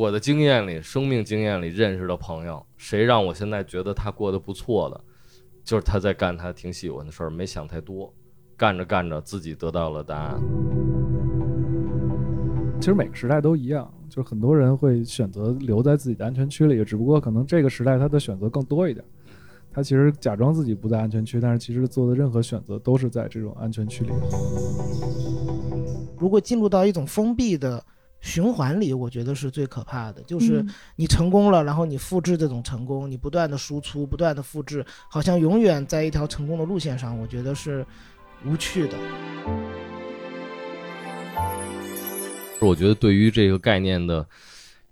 我的经验里，生命经验里认识的朋友，谁让我现在觉得他过得不错的，就是他在干他挺喜欢的事儿，没想太多，干着干着自己得到了答案。其实每个时代都一样，就是很多人会选择留在自己的安全区里，只不过可能这个时代他的选择更多一点。他其实假装自己不在安全区，但是其实做的任何选择都是在这种安全区里。如果进入到一种封闭的循环里，我觉得是最可怕的。就是你成功了，然后你复制这种成功，你不断的输出，不断的复制，好像永远在一条成功的路线上，我觉得是无趣的。我觉得对于这个概念的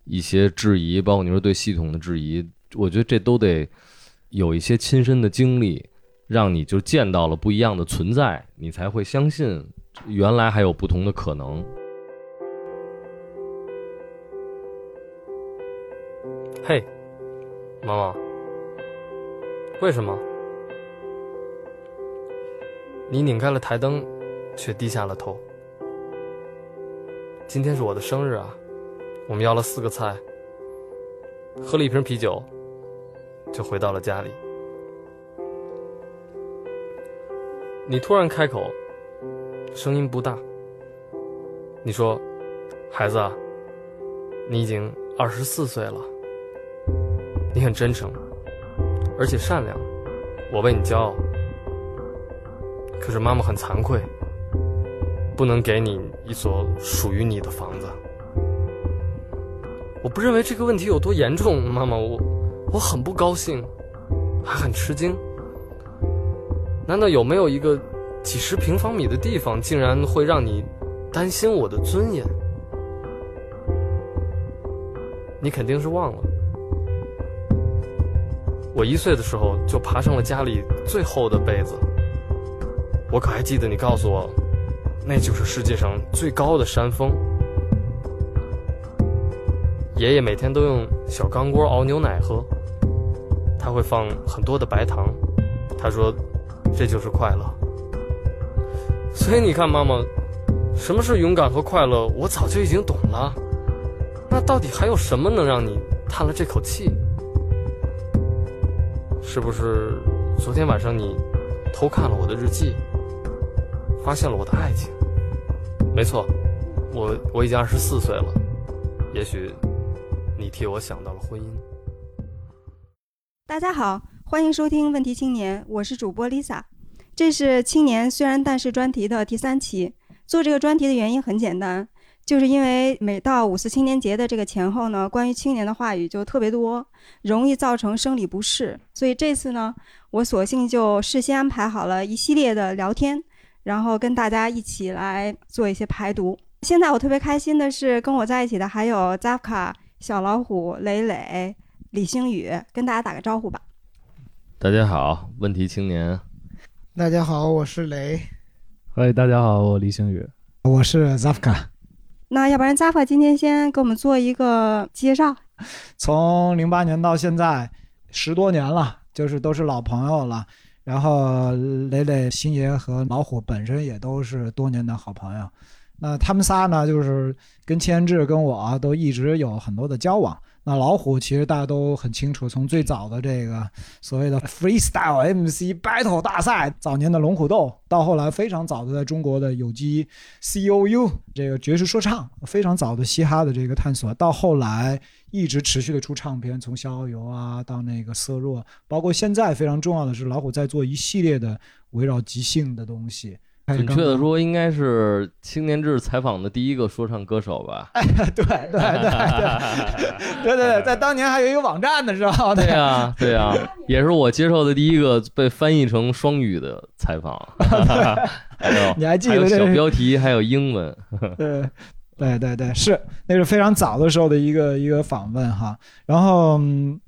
一些质疑，包括你说对系统的质疑，我觉得这都得。有一些亲身的经历，让你就见到了不一样的存在，你才会相信原来还有不同的可能。嘿，毛毛，为什么？你拧开了台灯，却低下了头。今天是我的生日啊，我们要了四个菜，喝了一瓶啤酒。就回到了家里。你突然开口，声音不大。你说：“孩子，你已经二十四岁了。你很真诚，而且善良，我为你骄傲。可是妈妈很惭愧，不能给你一所属于你的房子。我不认为这个问题有多严重，妈妈，我。”我很不高兴，还很吃惊。难道有没有一个几十平方米的地方，竟然会让你担心我的尊严？你肯定是忘了，我一岁的时候就爬上了家里最厚的被子。我可还记得你告诉我，那就是世界上最高的山峰。爷爷每天都用小钢锅熬牛奶喝。他会放很多的白糖，他说：“这就是快乐。”所以你看，妈妈，什么是勇敢和快乐，我早就已经懂了。那到底还有什么能让你叹了这口气？是不是昨天晚上你偷看了我的日记，发现了我的爱情？没错，我我已经二十四岁了。也许你替我想到了婚姻。大家好，欢迎收听《问题青年》，我是主播 Lisa。这是《青年虽然但是》专题的第三期。做这个专题的原因很简单，就是因为每到五四青年节的这个前后呢，关于青年的话语就特别多，容易造成生理不适。所以这次呢，我索性就事先安排好了一系列的聊天，然后跟大家一起来做一些排毒。现在我特别开心的是，跟我在一起的还有 Zafka、小老虎、磊磊。李星宇，跟大家打个招呼吧。大家好，问题青年。大家好，我是雷。嗨，大家好，我李星宇。我是 Zafka。那要不然加法今天先给我们做一个介绍。从零八年到现在十多年了，就是都是老朋友了。然后磊磊、星爷和老虎本身也都是多年的好朋友。那他们仨呢，就是跟千志、跟我都一直有很多的交往。那老虎其实大家都很清楚，从最早的这个所谓的 freestyle MC battle 大赛，早年的龙虎斗，到后来非常早的在中国的有机 C O U 这个爵士说唱，非常早的嘻哈的这个探索，到后来一直持续的出唱片，从逍遥游啊到那个色弱，包括现在非常重要的是老虎在做一系列的围绕即兴的东西。准确的说，应该是青年志采访的第一个说唱歌手吧？对对对 对对对对，在当年还有一个网站呢，是吧？对呀对呀，也是我接受的第一个被翻译成双语的采访。你还记得小标题还有英文？对。对对对，是那是非常早的时候的一个一个访问哈。然后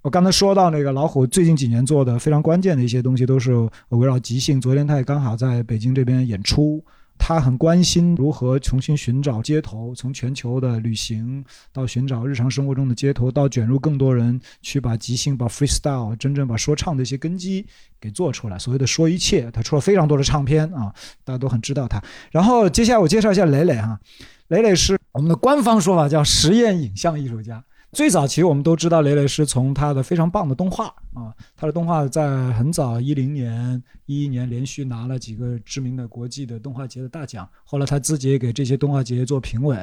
我刚才说到那个老虎最近几年做的非常关键的一些东西，都是围绕即兴。昨天他也刚好在北京这边演出，他很关心如何重新寻找街头，从全球的旅行到寻找日常生活中的街头，到卷入更多人去把即兴、把 freestyle 真正把说唱的一些根基给做出来。所谓的说一切，他出了非常多的唱片啊，大家都很知道他。然后接下来我介绍一下磊磊哈。磊磊是我们的官方说法，叫实验影像艺术家。最早其实我们都知道雷雷是从他的非常棒的动画啊，他的动画在很早一零年、一一年连续拿了几个知名的国际的动画节的大奖，后来他自己也给这些动画节做评委，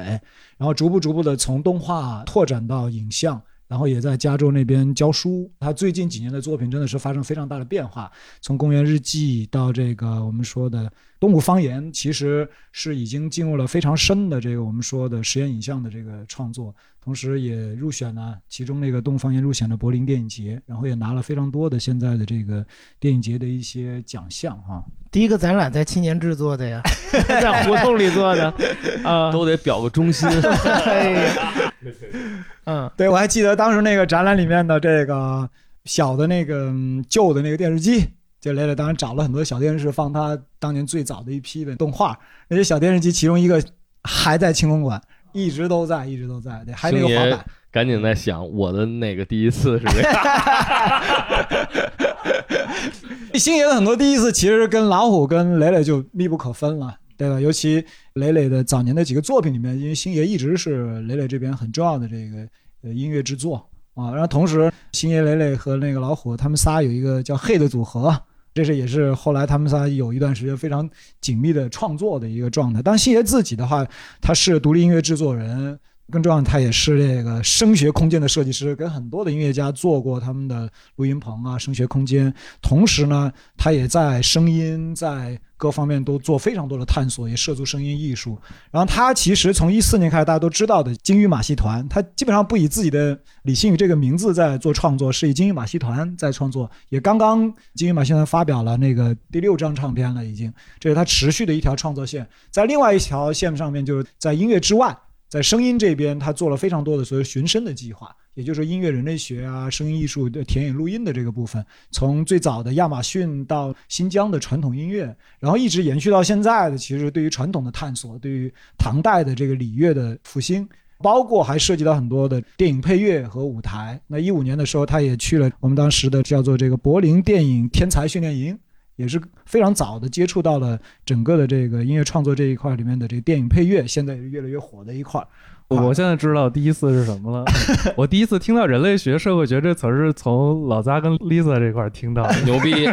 然后逐步逐步的从动画拓展到影像。然后也在加州那边教书。他最近几年的作品真的是发生非常大的变化，从《公园日记》到这个我们说的动物方言，其实是已经进入了非常深的这个我们说的实验影像的这个创作。同时也入选了其中那个动物方言入选了柏林电影节，然后也拿了非常多的现在的这个电影节的一些奖项哈。第一个展览在青年制作的呀，在胡同里做的啊，都得表个忠心。嗯，对，我还记得当时那个展览里面的这个小的那个旧的那个电视机，就雷雷当时找了很多小电视放他当年最早的一批的动画，那些小电视机其中一个还在青龙馆。一直都在，一直都在。对，还有那个滑板。赶紧在想我的那个第一次是这样。星爷的很多第一次其实跟老虎跟磊磊就密不可分了，对吧？尤其磊磊的早年的几个作品里面，因为星爷一直是磊磊这边很重要的这个呃音乐制作啊。然后同时，星爷、磊磊和那个老虎他们仨有一个叫 “Hey” 的组合。这是也是后来他们仨有一段时间非常紧密的创作的一个状态。当星爷自己的话，他是独立音乐制作人，更重要的他也是这个声学空间的设计师，跟很多的音乐家做过他们的录音棚啊、声学空间。同时呢，他也在声音在。各方面都做非常多的探索，也涉足声音艺术。然后他其实从一四年开始，大家都知道的金鱼马戏团，他基本上不以自己的李星宇这个名字在做创作，是以金鱼马戏团在创作。也刚刚金鱼马戏团发表了那个第六张唱片了，已经，这是他持续的一条创作线。在另外一条线上面，就是在音乐之外，在声音这边，他做了非常多的所谓寻声的计划。也就是音乐人类学啊，声音艺术的田野录音的这个部分，从最早的亚马逊到新疆的传统音乐，然后一直延续到现在的，其实对于传统的探索，对于唐代的这个礼乐的复兴，包括还涉及到很多的电影配乐和舞台。那一五年的时候，他也去了我们当时的叫做这个柏林电影天才训练营，也是非常早的接触到了整个的这个音乐创作这一块里面的这个电影配乐，现在也是越来越火的一块。我现在知道第一次是什么了。我第一次听到人类学、社会学这词儿是从老扎跟 Lisa 这块听到的，牛逼。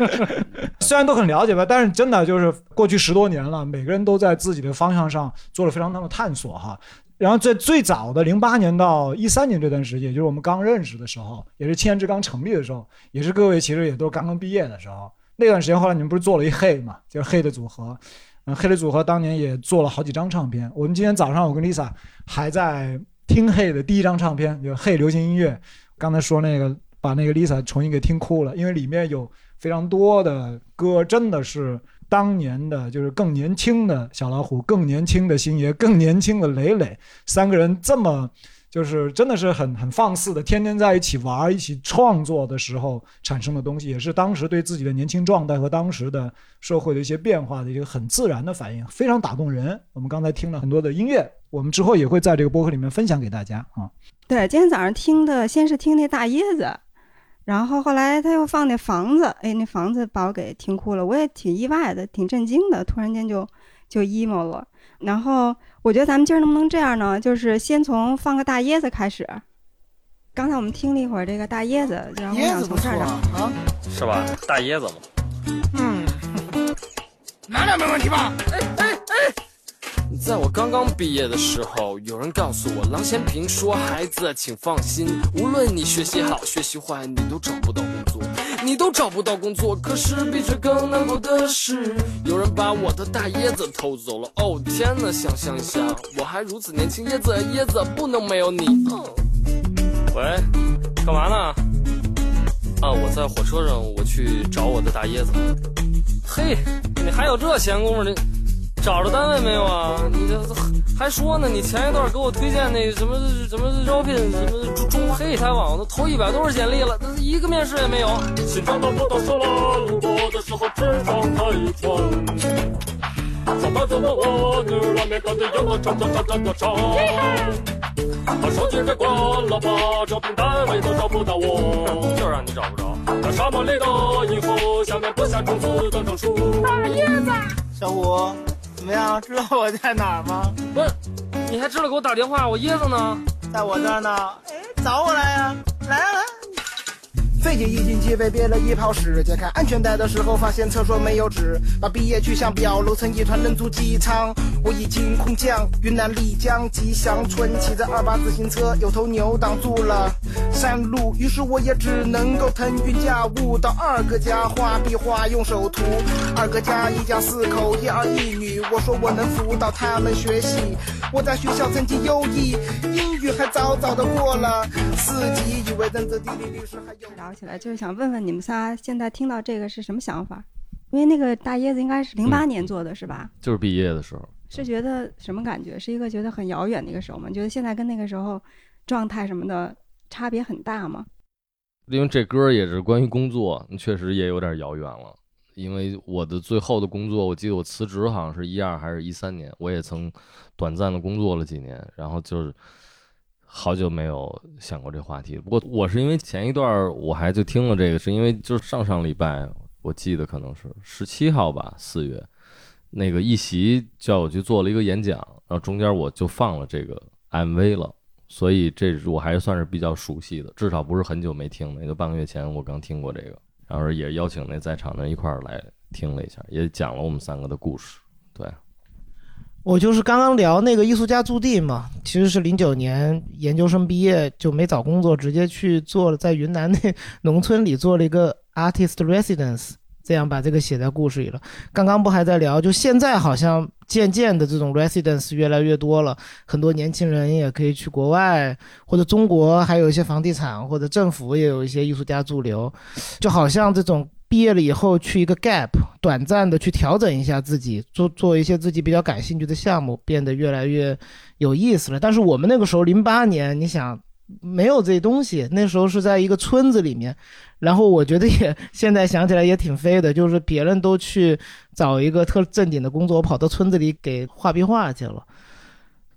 虽然都很了解吧，但是真的就是过去十多年了，每个人都在自己的方向上做了非常大的探索哈。然后在最早的零八年到一三年这段时间，就是我们刚认识的时候，也是青年之刚成立的时候，也是各位其实也都刚刚毕业的时候。那段时间后来你们不是做了一黑嘛，就是黑的组合。嗯，黑的组合当年也做了好几张唱片。我们今天早上我跟 Lisa 还在听黑的第一张唱片，就黑流行音乐。刚才说那个把那个 Lisa 重新给听哭了，因为里面有非常多的歌，真的是当年的，就是更年轻的小老虎，更年轻的星爷，更年轻的磊磊，三个人这么。就是真的是很很放肆的，天天在一起玩、一起创作的时候产生的东西，也是当时对自己的年轻状态和当时的社会的一些变化的一个很自然的反应，非常打动人。我们刚才听了很多的音乐，我们之后也会在这个播客里面分享给大家啊。对，今天早上听的先是听那大椰子，然后后来他又放那房子，哎，那房子把我给听哭了，我也挺意外的，挺震惊的，突然间就就 emo 了，然后。我觉得咱们今儿能不能这样呢？就是先从放个大椰子开始。刚才我们听了一会儿这个大椰子，然后想从这儿啊，是吧？大椰子嘛。嗯，哪点没问题吧？哎哎哎！在我刚刚毕业的时候，有人告诉我，郎咸平说：“孩子，请放心，无论你学习好学习坏，你都找不到工作。”你都找不到工作，可是比这更难过的是，有人把我的大椰子偷走了。哦天哪，想想想，我还如此年轻，椰子椰子不能没有你。喂，干嘛呢？啊，我在火车上，我去找我的大椰子。嘿，你还有这闲工夫？你找着单位没有啊？你这还说呢？你前一段给我推荐那什么什么招聘什么中中黑台网，都投一百多份简历了，一个面试也没有。心脏都不都死了，路过的时候只张开一窗。上班族的我，牛肉面干的有多长长长长多长。把手机给关了吧，招聘单位都找不到我。就让你找不着。在沙漠里的银河下面播下种子的证书。大椰子，小虎。怎么样？知道我在哪儿吗？不是，你还知道给我打电话？我椰子呢？在我这儿呢，哎，找我来呀，来啊来。飞机一进机被憋了一泡屎，解开安全带的时候发现厕所没有纸，把毕业去向表揉成一团扔出机舱。我已经空降云南丽江吉祥村，骑着二八自行车，有头牛挡住了山路，于是我也只能够腾云驾雾到二哥家画壁画，用手涂。二哥家一家四口，一儿一女，我说我能辅导他们学习。我在学校成绩优异，英语还早早的过了四级，以为认字地理历史还有。聊起来，就是想问问你们仨，现在听到这个是什么想法？因为那个大椰子应该是零八年做的，是吧？就是毕业的时候，是觉得什么感觉？是一个觉得很遥远的一个时候吗？觉得现在跟那个时候状态什么的差别很大吗？因为这歌也是关于工作，确实也有点遥远了。因为我的最后的工作，我记得我辞职好像是一二还是一三年，我也曾短暂的工作了几年，然后就是好久没有想过这话题。不过我是因为前一段我还就听了这个，是因为就是上上礼拜我记得可能是十七号吧，四月那个一席叫我去做了一个演讲，然后中间我就放了这个 MV 了。所以这我还算是比较熟悉的，至少不是很久没听的，也就半个月前我刚听过这个，然后也邀请那在场的一块儿来听了一下，也讲了我们三个的故事。对，我就是刚刚聊那个艺术家驻地嘛，其实是零九年研究生毕业就没找工作，直接去做了在云南那 农村里做了一个 artist residence，这样把这个写在故事里了。刚刚不还在聊，就现在好像渐渐的这种 residence 越来越多了，很多年轻人也可以去国外或者中国，还有一些房地产或者政府也有一些艺术家驻留，就好像这种。毕业了以后去一个 gap，短暂的去调整一下自己，做做一些自己比较感兴趣的项目，变得越来越有意思了。但是我们那个时候零八年，你想没有这东西，那时候是在一个村子里面，然后我觉得也现在想起来也挺飞的，就是别人都去找一个特正经的工作，我跑到村子里给画壁画去了。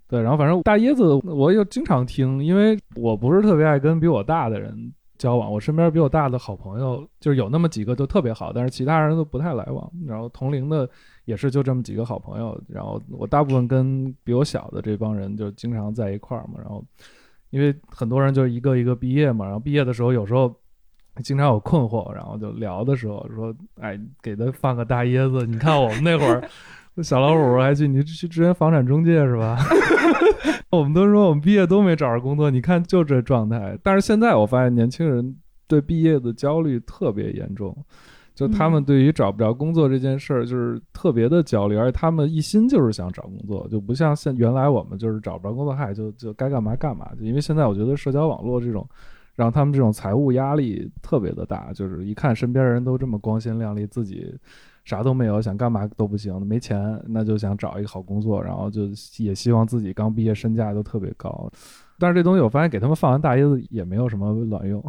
对，然后反正大椰子我又经常听，因为我不是特别爱跟比我大的人。交往，我身边比我大的好朋友就是有那么几个都特别好，但是其他人都不太来往。然后同龄的也是就这么几个好朋友。然后我大部分跟比我小的这帮人就经常在一块儿嘛。然后因为很多人就一个一个毕业嘛，然后毕业的时候有时候经常有困惑，然后就聊的时候说：“哎，给他放个大椰子，你看我们那会儿。”小老虎还去你去支援房产中介是吧？我们都说我们毕业都没找着工作，你看就这状态。但是现在我发现年轻人对毕业的焦虑特别严重，就他们对于找不着工作这件事儿就是特别的焦虑，而且他们一心就是想找工作，就不像现原来我们就是找不着工作，嗨，就就该干嘛干嘛。就因为现在我觉得社交网络这种让他们这种财务压力特别的大，就是一看身边人都这么光鲜亮丽，自己。啥都没有，想干嘛都不行，没钱那就想找一个好工作，然后就也希望自己刚毕业身价都特别高。但是这东西我发现给他们放完大椰子也没有什么卵用。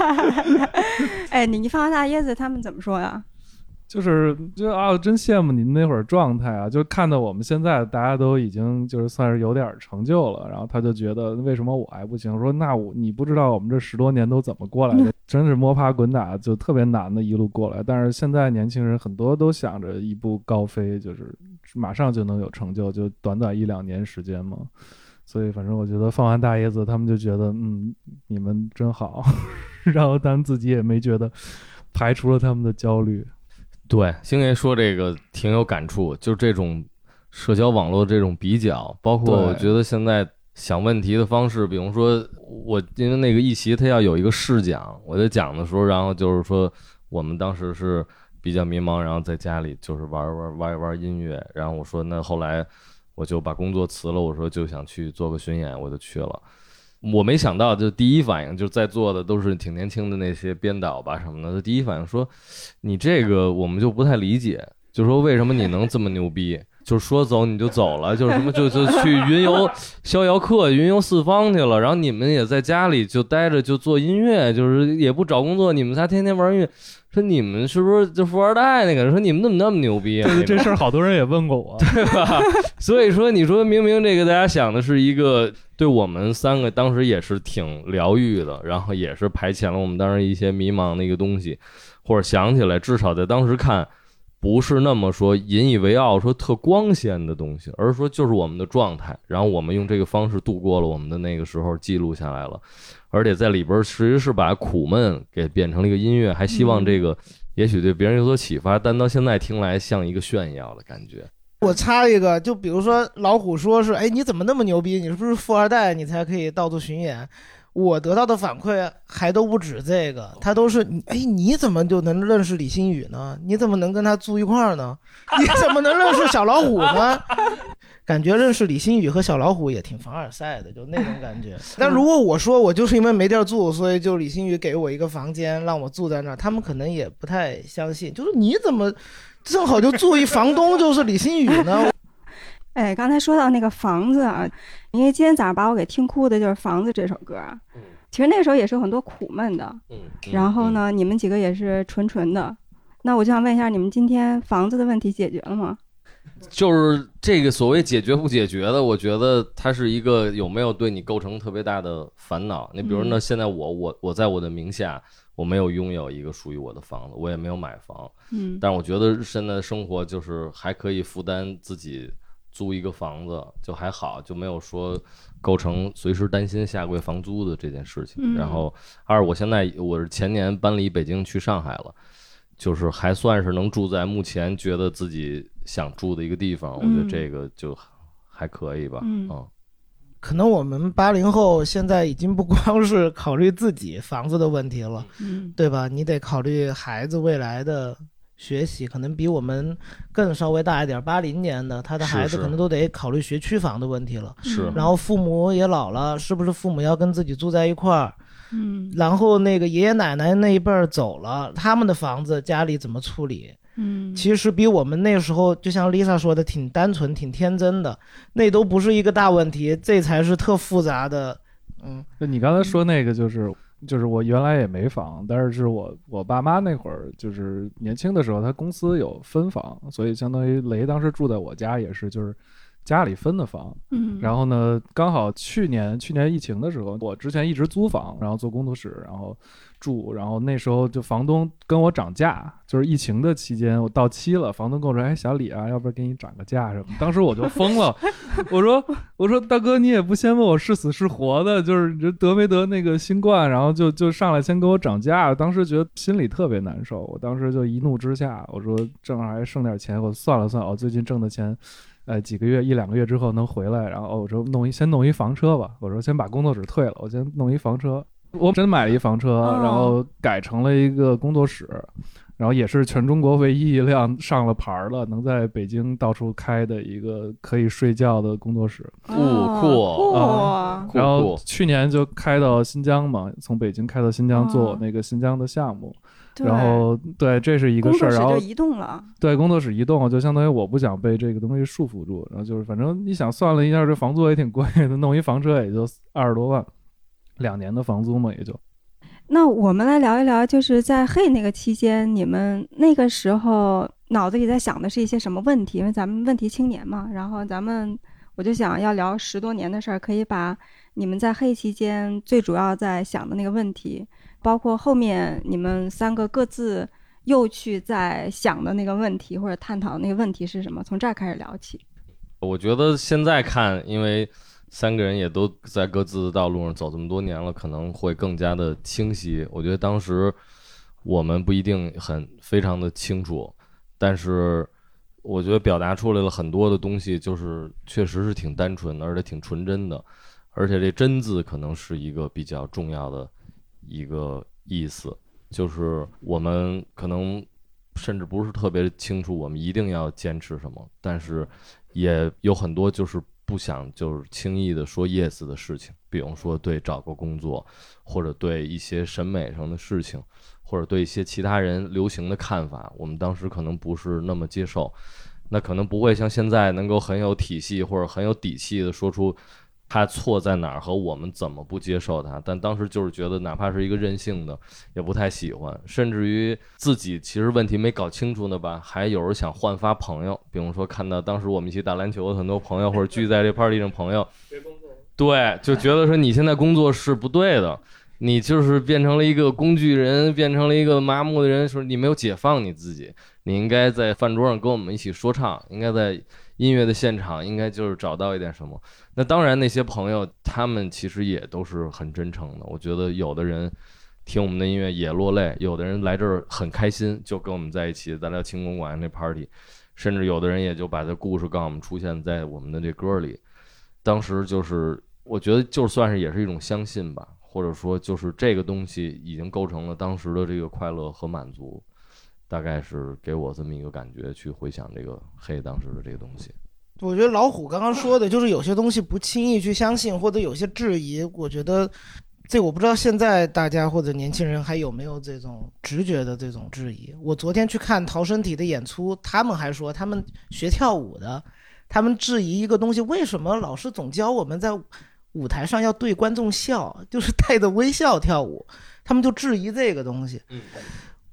哎，你你放完大椰子，他们怎么说呀？就是就啊，真羡慕你们那会儿状态啊！就看到我们现在大家都已经就是算是有点成就了，然后他就觉得为什么我还不行？说那我你不知道我们这十多年都怎么过来的，真是摸爬滚打，就特别难的一路过来。但是现在年轻人很多都想着一步高飞，就是马上就能有成就，就短短一两年时间嘛。所以反正我觉得放完大椰子，他们就觉得嗯，你们真好，然后他们自己也没觉得排除了他们的焦虑。对，星爷说这个挺有感触，就这种社交网络这种比较，包括我觉得现在想问题的方式，比如说我因为那个一席他要有一个试讲，我在讲的时候，然后就是说我们当时是比较迷茫，然后在家里就是玩玩玩一玩音乐，然后我说那后来我就把工作辞了，我说就想去做个巡演，我就去了。我没想到，就第一反应，就在座的都是挺年轻的那些编导吧什么的。第一反应说：“你这个我们就不太理解，就说为什么你能这么牛逼？就说走你就走了，就什么就就去云游逍遥客、云游四方去了。然后你们也在家里就待着就做音乐，就是也不找工作，你们仨天天玩音乐。说你们是不是就富二代那个？说你们怎么那么牛逼？对，这事儿好多人也问过我，对吧？所以说，你说明明这个大家想的是一个。”对我们三个当时也是挺疗愈的，然后也是排遣了我们当时一些迷茫的一个东西，或者想起来，至少在当时看，不是那么说引以为傲，说特光鲜的东西，而是说就是我们的状态，然后我们用这个方式度过了我们的那个时候，记录下来了，而且在里边儿其实是把苦闷给变成了一个音乐，还希望这个也许对别人有所启发，但到现在听来像一个炫耀的感觉。我插一个，就比如说老虎说是，哎，你怎么那么牛逼？你是不是富二代？你才可以到处巡演？我得到的反馈还都不止这个，他都是，哎，你怎么就能认识李星宇呢？你怎么能跟他住一块儿呢？你怎么能认识小老虎呢？感觉认识李新宇和小老虎也挺凡尔赛的，就那种感觉。但如果我说我就是因为没地儿住，所以就李新宇给我一个房间让我住在那儿，他们可能也不太相信。就是你怎么正好就住一房东就是李新宇呢？哎，刚才说到那个房子啊，因为今天早上把我给听哭的就是《房子》这首歌啊。其实那个时候也是有很多苦闷的。嗯。然后呢，你们几个也是纯纯的。那我就想问一下，你们今天房子的问题解决了吗？就是这个所谓解决不解决的，我觉得它是一个有没有对你构成特别大的烦恼。你比如呢，现在我我我在我的名下，我没有拥有一个属于我的房子，我也没有买房。嗯。但是我觉得现在的生活就是还可以负担自己租一个房子，就还好，就没有说构成随时担心下个月房租的这件事情。嗯然后二，我现在我是前年搬离北京去上海了。就是还算是能住在目前觉得自己想住的一个地方，我觉得嗯这个就还可以吧。嗯可能我们八零后现在已经不光是考虑自己房子的问题了，嗯对吧？你得考虑孩子未来的学习，可能比我们更稍微大一点。八零年的他的孩子可能都得考虑学区房的问题了。是然后父母也老了，是不是父母要跟自己住在一块儿？嗯然后那个爷爷奶奶那一辈儿走了，他们的房子家里怎么处理？嗯，其实比我们那时候，就像 Lisa 说的，挺单纯、挺天真的，那都不是一个大问题，这才是特复杂的。嗯，就你刚才说那个，就是就是我原来也没房，但是是我我爸妈那会儿就是年轻的时候，他公司有分房，所以相当于雷当时住在我家也是就是家里分的房。嗯，然后呢，刚好去年去年疫情的时候，我之前一直租房，然后做工作室，然后住，然后那时候就房东跟我涨价，就是疫情的期间我到期了，房东跟我说：“哎，小李啊，要不然给你涨个价什么？”当时我就疯了，我说：“我说大哥，你也不先问我是死是活的，就是这得没得那个新冠，然后就就上来先给我涨价，当时觉得心里特别难受，我当时就一怒之下，我说正好还剩点钱，我算了算，我最近挣的钱。”呃，几个月一两个月之后能回来，然后我说弄一先弄一房车吧，我说先把工作室退了，我先弄一房车。我真买了一房车，哦。然后改成了一个工作室，然后也是全中国唯一一辆上了牌儿了，能在北京到处开的一个可以睡觉的工作室。酷哦。酷啊。酷然后去年就开到新疆嘛，从北京开到新疆做哦那个新疆的项目，然后对这是一个事儿，然后工作室就移动了。对，工作室移动就相当于我不想被这个东西束缚住，然后就是反正你想算了一下，这房租也挺贵的，弄一房车也就二十多万，两年的房租嘛也就。那我们来聊一聊，就是在黑那个期间，你们那个时候脑子里在想的是一些什么问题？因为咱们问题青年嘛，然后咱们我就想要聊十多年的事儿，可以把你们在黑期间最主要在想的那个问题，包括后面你们三个各自又去在想的那个问题或者探讨的那个问题是什么，从这儿开始聊起。我觉得现在看，因为三个人也都在各自的道路上走这么多年了，可能会更加的清晰。我觉得当时我们不一定很非常的清楚，但是我觉得表达出来了很多的东西，就是确实是挺单纯的，而且挺纯真的，而且这“真”字可能是一个比较重要的一个意思，就是我们可能甚至不是特别清楚我们一定要坚持什么，但是也有很多就是不想就是轻易的说 yes 的事情，比如说对找个工作，或者对一些审美上的事情，或者对一些其他人流行的看法，我们当时可能不是那么接受，那可能不会像现在能够很有体系或者很有底气的说出他错在哪儿和我们怎么不接受他，但当时就是觉得哪怕是一个任性的，也不太喜欢，甚至于自己其实问题没搞清楚呢吧，还有人想焕发朋友，比如说看到当时我们一起打篮球的很多朋友，或者聚在这 party 上朋友，对，就觉得说你现在工作是不对的，你就是变成了一个工具人，变成了一个麻木的人，说你没有解放你自己，你应该在饭桌上跟我们一起说唱，应该在音乐的现场，应该就是找到一点什么。那当然，那些朋友他们其实也都是很真诚的。我觉得有的人听我们的音乐也落泪，有的人来这儿很开心，就跟我们在一起，咱聊清宫馆那 party，甚至有的人也就把这故事告诉我们，出现在我们的这歌里。当时就是，我觉得就算是也是一种相信吧，或者说就是这个东西已经构成了当时的这个快乐和满足。大概是给我这么一个感觉，去回想这个黑当时的这个东西。我觉得老虎刚刚说的就是有些东西不轻易去相信，或者有些质疑。我觉得这我不知道现在大家或者年轻人还有没有这种直觉的这种质疑。我昨天去看逃生体的演出，他们还说他们学跳舞的，他们质疑一个东西，为什么老师总教我们在舞台上要对观众笑，就是带着微笑跳舞，他们就质疑这个东西。嗯，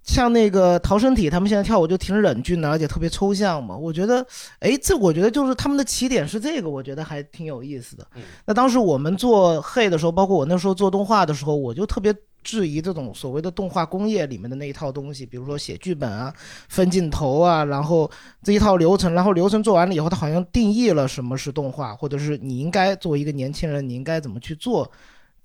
像那个逃生体，他们现在跳舞就挺冷峻的，而且特别抽象嘛。我觉得，哎，这我觉得就是他们的起点是这个，我觉得还挺有意思的。嗯那当时我们做黑的时候，包括我那时候做动画的时候，我就特别质疑这种所谓的动画工业里面的那一套东西，比如说写剧本啊、分镜头啊，然后这一套流程，然后流程做完了以后，它好像定义了什么是动画，或者是你应该作为一个年轻人，你应该怎么去做。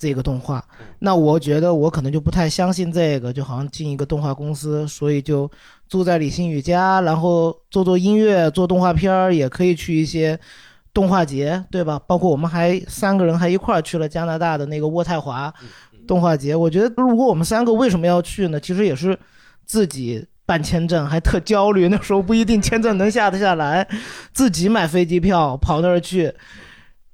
这个动画，那我觉得我可能就不太相信这个，就好像进一个动画公司，所以就住在李星宇家，然后做做音乐，做动画片儿，也可以去一些动画节，对吧？包括我们还三个人还一块儿去了加拿大的那个渥太华动画节。我觉得如果我们三个为什么要去呢？其实也是自己办签证，还特焦虑，那时候不一定签证能下得下来，自己买飞机票跑那儿去。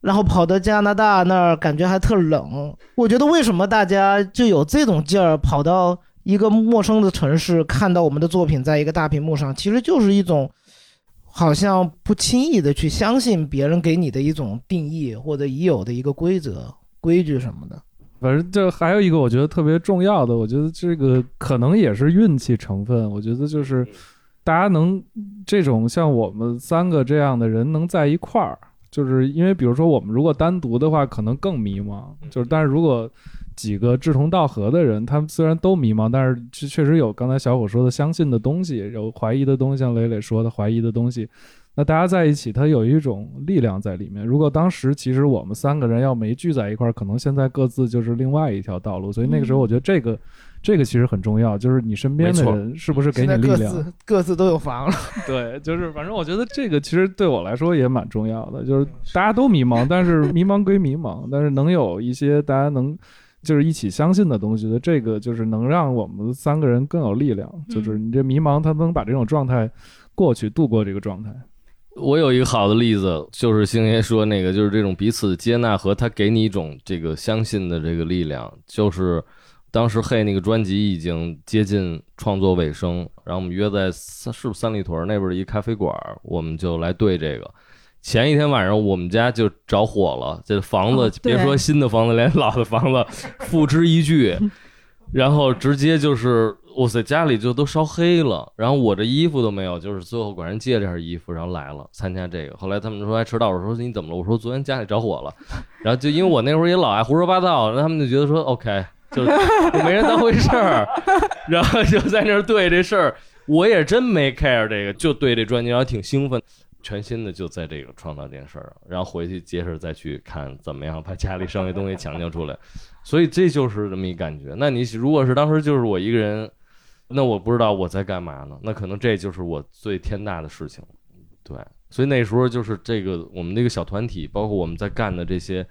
然后跑到加拿大那儿，感觉还特冷。我觉得为什么大家就有这种劲儿，跑到一个陌生的城市，看到我们的作品在一个大屏幕上，其实就是一种好像不轻易的去相信别人给你的一种定义或者已有的一个规则、规矩什么的。反正就还有一个我觉得特别重要的，我觉得这个可能也是运气成分。我觉得就是大家能这种像我们三个这样的人能在一块儿，就是因为比如说我们如果单独的话，可能更迷茫。就是但是如果几个志同道合的人，他们虽然都迷茫，但是确确实有刚才小伙说的相信的东西，有怀疑的东西，像磊磊说的怀疑的东西。那大家在一起，它有一种力量在里面。如果当时其实我们三个人要没聚在一块儿，可能现在各自就是另外一条道路。所以那个时候，我觉得这个、这个其实很重要，就是你身边的人是不是给你力量？各自各自都有房了，对，就是反正我觉得这个其实对我来说也蛮重要的，就是大家都迷茫，但是迷茫归迷茫，但是能有一些大家能就是一起相信的东西的，这个就是能让我们三个人更有力量。就是你这迷茫，他能把这种状态过去，度过这个状态。我有一个好的例子，就是星爷说那个，就是这种彼此接纳和他给你一种这个相信的这个力量。就是当时嘿那个专辑已经接近创作尾声，然后我们约在三是不是三里屯那边的一咖啡馆，我们就来对这个。前一天晚上我们家就着火了，这房子、哦别说新的房子，连老的房子付之一炬，然后直接就是哇塞，家里就都烧黑了，然后我这衣服都没有，就是最后管人借了件衣服，然后来了参加这个。后来他们说还迟到，我说你怎么了？我说昨天家里着火了，然后就因为我那会儿也老爱胡说八道，然后他们就觉得说 OK，就没人当回事儿，然后就在那儿对这事儿，我也真没 care 这个，就对这专辑，然后挺兴奋。全新的就在这个创造这件事儿上，然后回去接着再去看怎么样把家里剩下东西抢救出来，所以这就是这么一感觉。那你如果是当时就是我一个人，那我不知道我在干嘛呢？那可能这就是我最天大的事情，对。所以那时候就是这个我们那个小团体，包括我们在干的这些，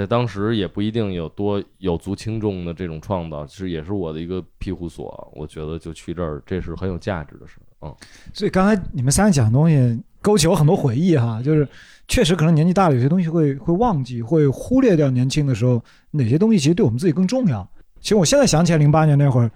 在当时也不一定有多有足轻重的这种创造，其实也是我的一个庇护所。我觉得就去这儿，这是很有价值的事儿。嗯，所以刚才你们三个讲的东西勾起我很多回忆哈，就是确实可能年纪大了，有些东西会会忘记，会忽略掉年轻的时候哪些东西其实对我们自己更重要。其实我现在想起来零八年那会儿，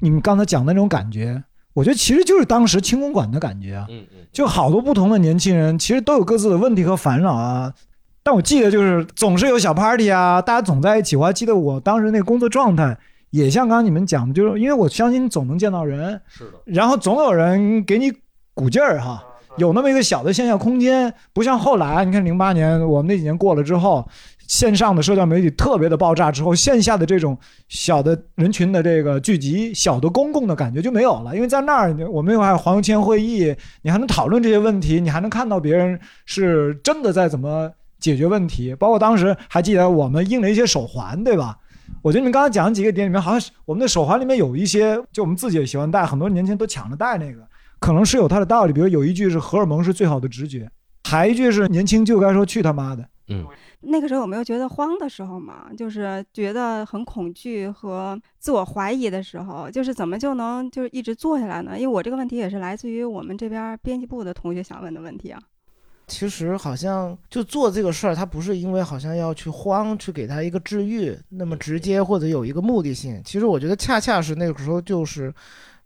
你们刚才讲的那种感觉，我觉得其实就是当时青工馆的感觉啊，嗯嗯，就好多不同的年轻人，其实都有各自的问题和烦恼啊。但我记得就是总是有小 party 啊，大家总在一起。我还记得我当时那个工作状态，也像刚刚你们讲的，就是因为我相信总能见到人，是的，然后总有人给你鼓劲儿哈。有那么一个小的线下空间，不像后来，你看零八年我们那几年过了之后，线上的社交媒体特别的爆炸之后，线下的这种小的人群的这个聚集、小的公共的感觉就没有了，因为在那儿我们又还有黄油签会议，你还能讨论这些问题，你还能看到别人是真的在怎么解决问题，包括当时还记得我们印了一些手环，对吧？我觉得你们刚才讲的几个点里面，好像是我们的手环里面有一些，就我们自己也喜欢戴，很多年轻人都抢着戴那个，可能是有它的道理。比如有一句是“荷尔蒙是最好的直觉”，还一句是“年轻就该说去他妈的”。嗯，那个时候有没有觉得慌的时候嘛？就是觉得很恐惧和自我怀疑的时候，就是怎么就能就是一直做下来呢？因为我这个问题也是来自于我们这边编辑部的同学想问的问题啊。其实好像就做这个事儿，他不是因为好像要去慌，去给他一个治愈那么直接，或者有一个目的性。其实我觉得恰恰是那个时候就是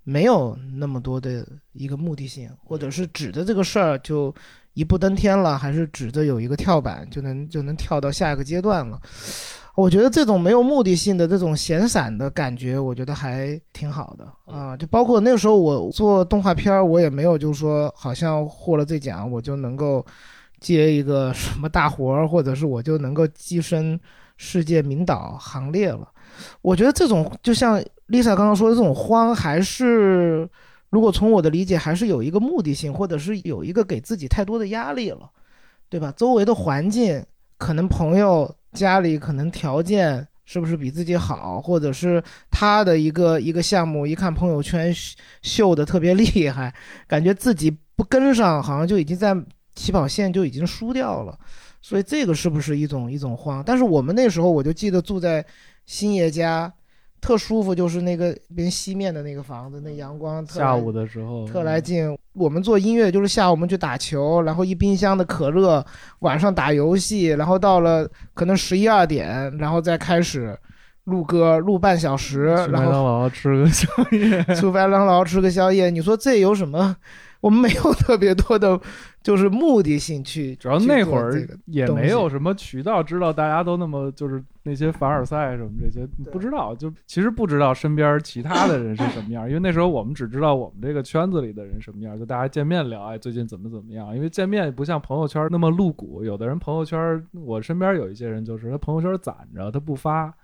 没有那么多的一个目的性，或者是指着这个事儿就一步登天了，还是指着有一个跳板就能就能跳到下一个阶段了。我觉得这种没有目的性的这种闲散的感觉，我觉得还挺好的啊。就包括那个时候我做动画片儿，我也没有就是说好像获了这奖我就能够接一个 什么大活儿，或者是我就能够跻身世界名导行列了。我觉得这种就像 Lisa 刚刚说的这种慌，还是如果从我的理解，还是有一个目的性，或者是有一个给自己太多的压力了，对吧？周围的环境可能朋友。家里可能条件是不是比自己好，或者是他的一个一个项目，一看朋友圈秀的特别厉害，感觉自己不跟上，好像就已经在起跑线就已经输掉了，所以这个是不是一种一种慌？但是我们那时候我就记得住在星爷家。特舒服，就是那个边西面的那个房子，那阳光特。下午的时候特来劲。我们做音乐就是下午我们去打球，然后一冰箱的可乐，晚上打游戏，然后到了可能十一二点，然后再开始录歌，录半小时，然后麦当劳吃个宵夜，去麦当劳吃个宵夜。你说这有什么？我们没有 特别多的。就是目的性去，主要那会儿也没有什么渠道知道大家都那么就是那些凡尔赛什么这些不知道，就其实不知道身边其他的人是什么样，因为那时候我们只知道我们这个圈子里的人什么样，就大家见面聊，哎，最近怎么怎么样？因为见面不像朋友圈那么露骨，有的人朋友圈，我身边有一些人就是他朋友圈攒着，他不发。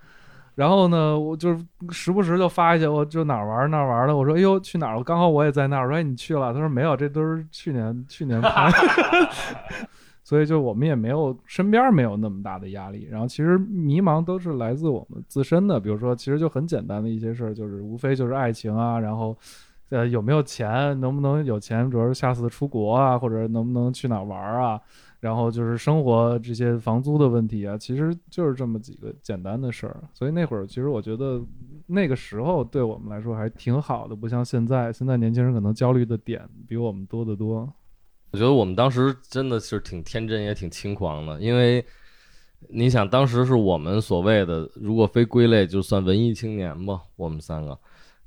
然后呢，我就时不时就发一些，我就哪儿玩哪儿玩的。我说，哎呦，去哪儿？我刚好我也在那儿。我说，哎，你去了？他说没有，这都是去年去年拍。所以就我们也没有身边没有那么大的压力。然后其实迷茫都是来自我们自身的，比如说，其实就很简单的一些事儿，就是无非就是爱情啊，然后呃有没有钱，能不能有钱，主要是下次出国啊，或者能不能去哪儿玩儿啊。然后就是生活这些房租的问题啊，其实就是这么几个简单的事儿。所以那会儿其实我觉得那个时候对我们来说还挺好的，不像现在。现在年轻人可能焦虑的点比我们多得多。我觉得我们当时真的是挺天真也挺轻狂的，因为你想当时是我们所谓的，如果非归类就算文艺青年吧，我们三个。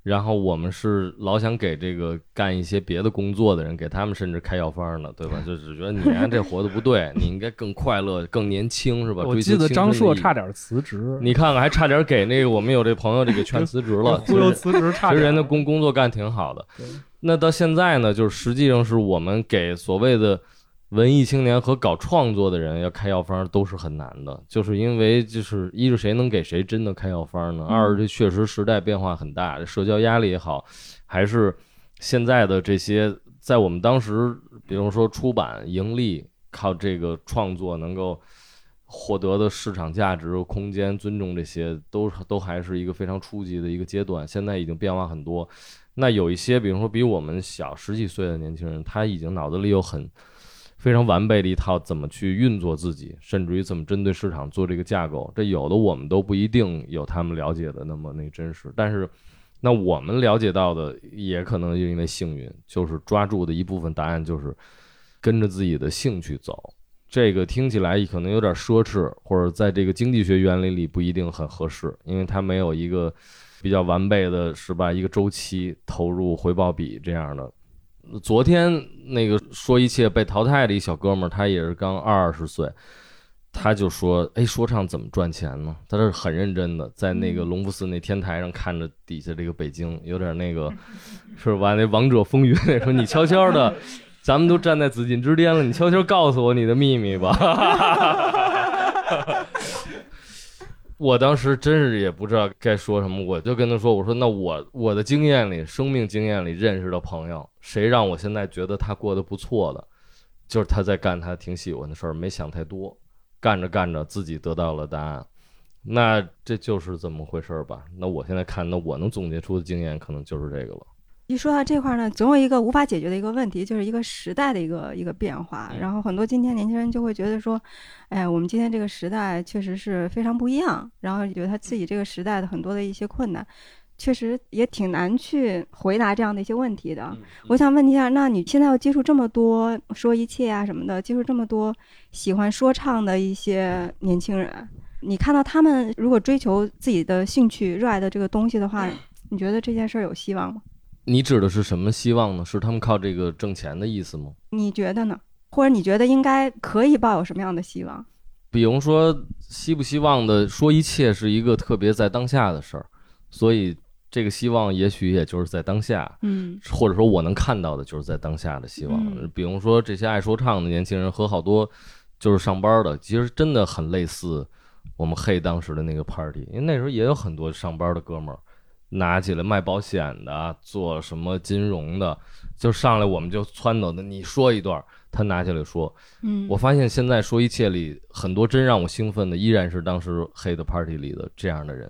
然后我们是老想给这个干一些别的工作的人，给他们甚至开药方呢，对吧？就只觉得你这活的不对，你应该更快乐、更年轻，是吧？我记得张硕差点辞职，你看看还差点给那个我们有这朋友这个劝辞职了，忽悠辞职，差其实人家工工作干挺好的。那到现在呢，就是实际上是我们给所谓的。文艺青年和搞创作的人要开药方都是很难的，就是因为就是一是谁能给谁真的开药方呢？二是这确实时代变化很大，社交压力也好，还是现在的这些在我们当时，比如说出版盈利，靠这个创作能够获得的市场价值、空间、尊重，这些都都还是一个非常初级的一个阶段。现在已经变化很多。那有一些，比如说比我们小十几岁的年轻人，他已经脑子里有很。非常完备的一套怎么去运作自己，甚至于怎么针对市场做这个架构，这有的我们都不一定有他们了解的那么那真实。但是，那我们了解到的也可能就因为幸运，就是抓住的一部分答案就是跟着自己的兴趣走。这个听起来可能有点奢侈，或者在这个经济学原理里不一定很合适，因为它没有一个比较完备的是吧？一个周期投入回报比这样的。昨天那个说一切被淘汰的一小哥们儿，他也是刚二十岁，他就说：“哎，说唱怎么赚钱呢？”他是很认真的，在那个隆福寺那天台上看着底下这个北京，有点那个 是吧？那王者风云，那时候你悄悄的 咱们都站在紫禁之巅了，你悄悄告诉我你的秘密吧。我当时真是也不知道该说什么，我就跟他说：“我说那我我的经验里，生命经验里认识的朋友，谁让我现在觉得他过得不错的，就是他在干他挺喜欢的事儿，没想太多，干着干着自己得到了答案，那这就是怎么回事吧？那我现在看，那我能总结出的经验可能就是这个了。”一说到这块儿呢，总有一个无法解决的一个问题，就是一个时代的一个一个变化。然后很多今天年轻人就会觉得说，哎，我们今天这个时代确实是非常不一样。然后觉得他自己这个时代的很多的一些困难，确实也挺难去回答这样的一些问题的。我想问一下，那你现在要接触这么多说一切啊什么的，接触这么多喜欢说唱的一些年轻人，你看到他们如果追求自己的兴趣、热爱的这个东西的话，你觉得这件事儿有希望吗？你指的是什么希望呢？是他们靠这个挣钱的意思吗？你觉得呢？或者你觉得应该可以抱有什么样的希望？比如说，希不希望的说一切是一个特别在当下的事儿，所以这个希望也许也就是在当下，嗯，或者说我能看到的就是在当下的希望。比如说这些爱说唱的年轻人和好多就是上班的，其实真的很类似我们黑当时的那个 party，因为那时候也有很多上班的哥们儿。拿起来卖保险的，做什么金融的，就上来我们就撺掇的。你说一段，他拿起来说。嗯，我发现现在说一切里很多真让我兴奋的，依然是当时黑的 party 里的这样的人，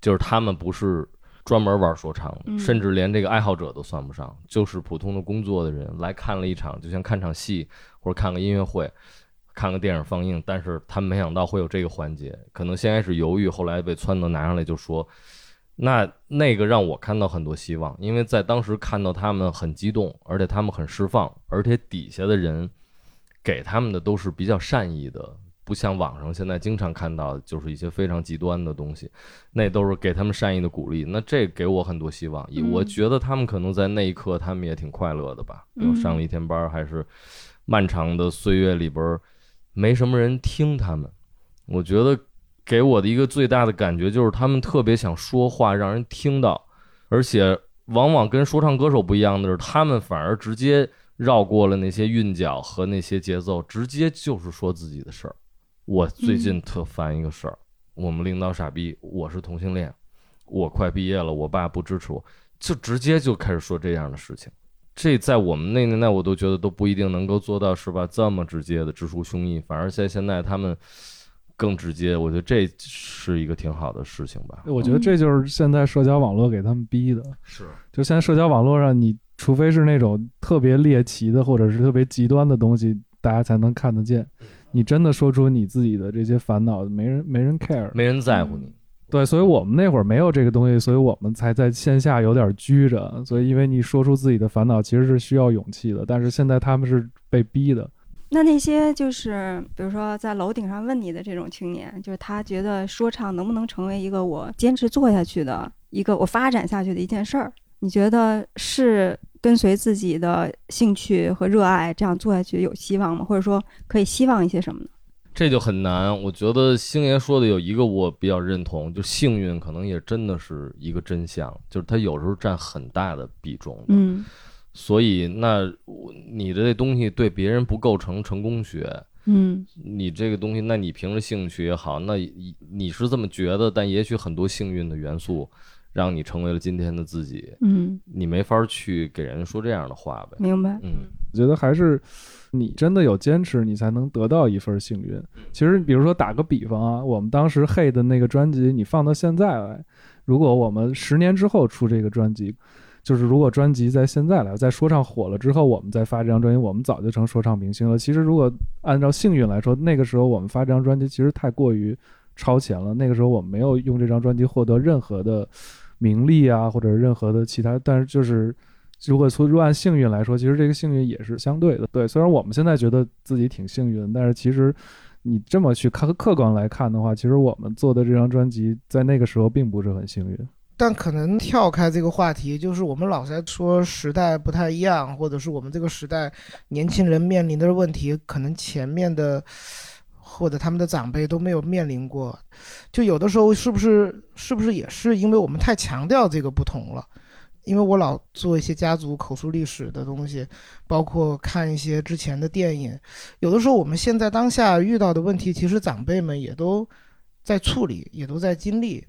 就是他们不是专门玩说唱的，甚至连这个爱好者都算不上，就是普通的工作的人来看了一场，就像看场戏或者看个音乐会，看个电影放映。但是他们没想到会有这个环节，可能先开始犹豫，后来被撺掇拿上来就说。那那个让我看到很多希望，因为在当时看到他们很激动，而且他们很释放，而且底下的人给他们的都是比较善意的，不像网上现在经常看到就是一些非常极端的东西，那都是给他们善意的鼓励。那这给我很多希望，我觉得他们可能在那一刻他们也挺快乐的吧。比如上了一天班，还是漫长的岁月里边没什么人听他们，我觉得。给我的一个最大的感觉就是，他们特别想说话，让人听到，而且往往跟说唱歌手不一样的是，他们反而直接绕过了那些韵脚和那些节奏，直接就是说自己的事儿。我最近特烦一个事儿，我们领导傻逼，我是同性恋，我快毕业了，我爸不支持我，就直接就开始说这样的事情。这在我们那年代，我都觉得都不一定能够做到，是吧？这么直接的直抒胸臆，反而在现在他们。更直接，我觉得这是一个挺好的事情吧。我觉得这就是现在社交网络给他们逼的。是，就现在社交网络上，你除非是那种特别猎奇的，或者是特别极端的东西，大家才能看得见。你真的说出你自己的这些烦恼，没人没人 care，没人在乎你。对，所以我们那会儿没有这个东西，所以我们才在线下有点拘着。所以，因为你说出自己的烦恼，其实是需要勇气的。但是现在他们是被逼的。那那些就是，比如说在楼顶上问你的这种青年，就是他觉得说唱能不能成为一个我坚持做下去的一个我发展下去的一件事儿？你觉得是跟随自己的兴趣和热爱这样做下去有希望吗？或者说可以希望一些什么呢？这就很难。我觉得星爷说的有一个我比较认同，就幸运可能也真的是一个真相，就是他有时候占很大的比重。嗯。所以，那你的这东西对别人不构成成功学，嗯，你这个东西，那你凭着兴趣也好，那你是这么觉得，但也许很多幸运的元素，让你成为了今天的自己，嗯，你没法去给人说这样的话呗，明白？嗯，我觉得还是你真的有坚持，你才能得到一份幸运。其实，比如说打个比方啊，我们当时黑的那个专辑，你放到现在来，如果我们十年之后出这个专辑。就是如果专辑在现在来，在说唱火了之后，我们再发这张专辑，我们早就成说唱明星了。其实如果按照幸运来说，那个时候我们发这张专辑其实太过于超前了。那个时候我们没有用这张专辑获得任何的名利啊，或者任何的其他。但是就是如果从按幸运来说，其实这个幸运也是相对的。对，虽然我们现在觉得自己挺幸运，但是其实你这么去看客观来看的话，其实我们做的这张专辑在那个时候并不是很幸运。但可能跳开这个话题，就是我们老在说时代不太一样，或者是我们这个时代年轻人面临的问题，可能前面的或者他们的长辈都没有面临过。就有的时候是不是是不是也是因为我们太强调这个不同了？因为我老做一些家族口述历史的东西，包括看一些之前的电影，有的时候我们现在当下遇到的问题，其实长辈们也都在处理，也都在经历。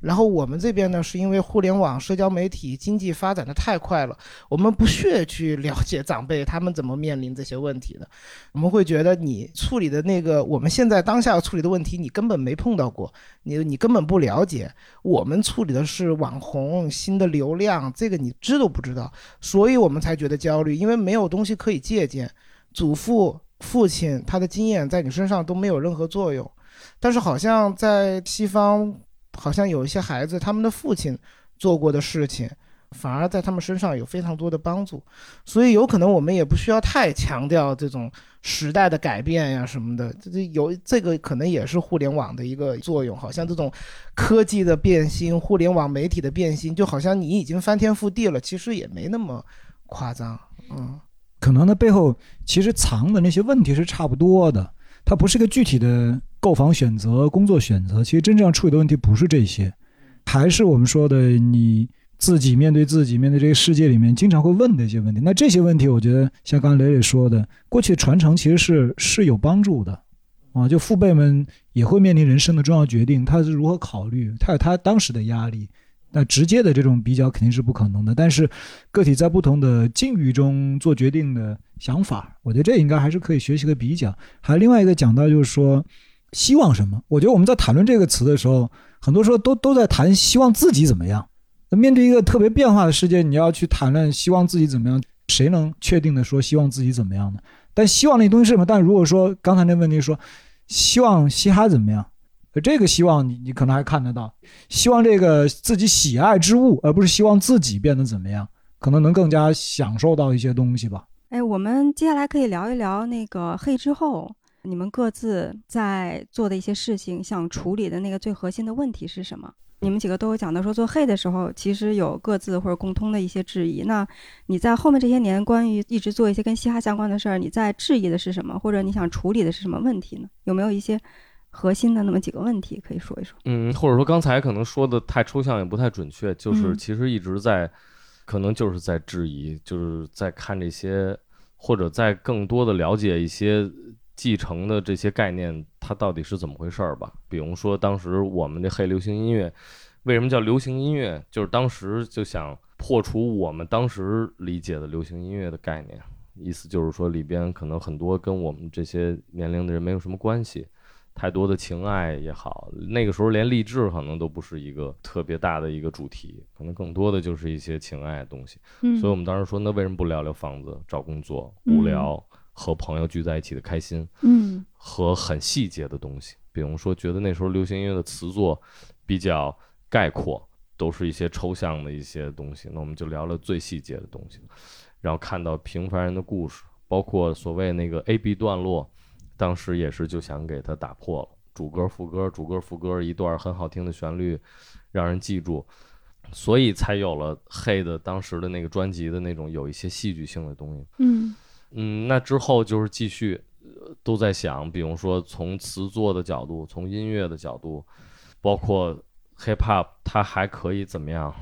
然后我们这边呢，是因为互联网、社交媒体、经济发展的太快了，我们不屑去了解长辈他们怎么面临这些问题的。我们会觉得你处理的那个我们现在当下要处理的问题，你根本没碰到过，你你根本不了解。我们处理的是网红、新的流量，这个你知都不知道，所以我们才觉得焦虑，因为没有东西可以借鉴。祖父、父亲他的经验在你身上都没有任何作用，但是好像在西方。好像有一些孩子，他们的父亲做过的事情，反而在他们身上有非常多的帮助，所以有可能我们也不需要太强调这种时代的改变呀什么的，这这有这个可能也是互联网的一个作用。好像这种科技的变新、互联网媒体的变新，就好像你已经翻天覆地了，其实也没那么夸张。嗯，可能的背后其实藏的那些问题是差不多的，它不是一个具体的。购房选择、工作选择，其实真正要处理的问题不是这些，还是我们说的你自己面对自己、面对这个世界里面经常会问的一些问题。那这些问题，我觉得像刚才磊磊说的，过去传承其实是是有帮助的，啊，就父辈们也会面临人生的重要决定，他是如何考虑，他有他当时的压力。那直接的这种比较肯定是不可能的，但是个体在不同的境遇中做决定的想法，我觉得这应该还是可以学习和比较。还有另外一个讲到就是说。希望什么？我觉得我们在谈论这个词的时候，很多时候都都在谈希望自己怎么样。那面对一个特别变化的世界，你要去谈论希望自己怎么样，谁能确定的说希望自己怎么样呢？但希望那东西是什么？但如果说刚才那问题说，希望嘻哈怎么样？这个希望你你可能还看得到，希望这个自己喜爱之物，而不是希望自己变得怎么样，可能能更加享受到一些东西吧。哎，我们接下来可以聊一聊那个黑之后。你们各自在做的一些事情，想处理的那个最核心的问题是什么？你们几个都有讲到说做黑的时候，其实有各自或者共通的一些质疑。那你在后面这些年，关于一直做一些跟嘻哈相关的事儿，你在质疑的是什么？或者你想处理的是什么问题呢？有没有一些核心的那么几个问题可以说一说？嗯，或者说刚才可能说的太抽象也不太准确，就是其实一直在，可能就是在质疑，就是在看这些，或者在更多的了解一些。继承的这些概念，它到底是怎么回事儿吧？比如说，当时我们这黑流行音乐，为什么叫流行音乐？就是当时就想破除我们当时理解的流行音乐的概念，意思就是说里边可能很多跟我们这些年龄的人没有什么关系，太多的情爱也好，那个时候连励志可能都不是一个特别大的一个主题，可能更多的就是一些情爱的东西。嗯，所以我们当时说，那为什么不聊聊房子、找工作、无聊？和朋友聚在一起的开心，嗯，和很细节的东西，比如说觉得那时候流行音乐的词作比较概括，都是一些抽象的一些东西，那我们就聊了最细节的东西，然后看到平凡人的故事，包括所谓那个 A B 段落，当时也是就想给它打破了，主歌副歌，主歌副歌一段很好听的旋律，让人记住，所以才有了黑的当时的那个专辑的那种有一些戏剧性的东西，嗯。嗯，那之后就是继续，都在想，比如说从词作的角度，从音乐的角度，包括 hip hop 它还可以怎么样？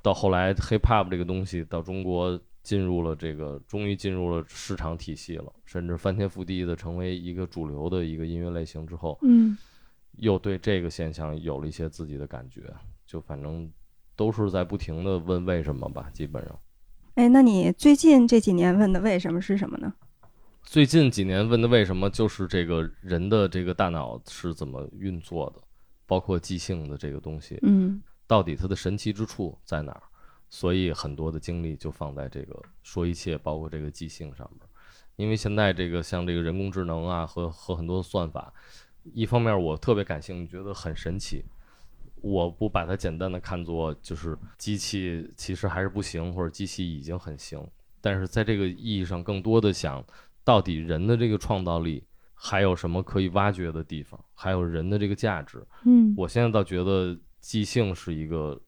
到后来 hip hop 这个东西到中国进入了这个，终于进入了市场体系了，甚至翻天覆地的成为一个主流的一个音乐类型之后，嗯，又对这个现象有了一些自己的感觉，就反正都是在不停的问为什么吧，基本上。哎，那你最近这几年问的为什么是什么呢？最近几年问的为什么就是这个人的这个大脑是怎么运作的，包括即兴的这个东西，嗯，到底它的神奇之处在哪儿？所以很多的精力就放在这个说一切，包括这个即兴上面。因为现在这个像这个人工智能啊和和很多算法，一方面我特别感兴趣，觉得很神奇。我不把它简单的看作就是机器，其实还是不行，或者机器已经很行。但是在这个意义上，更多的想到底人的这个创造力还有什么可以挖掘的地方，还有人的这个价值。嗯，我现在倒觉得即兴是一个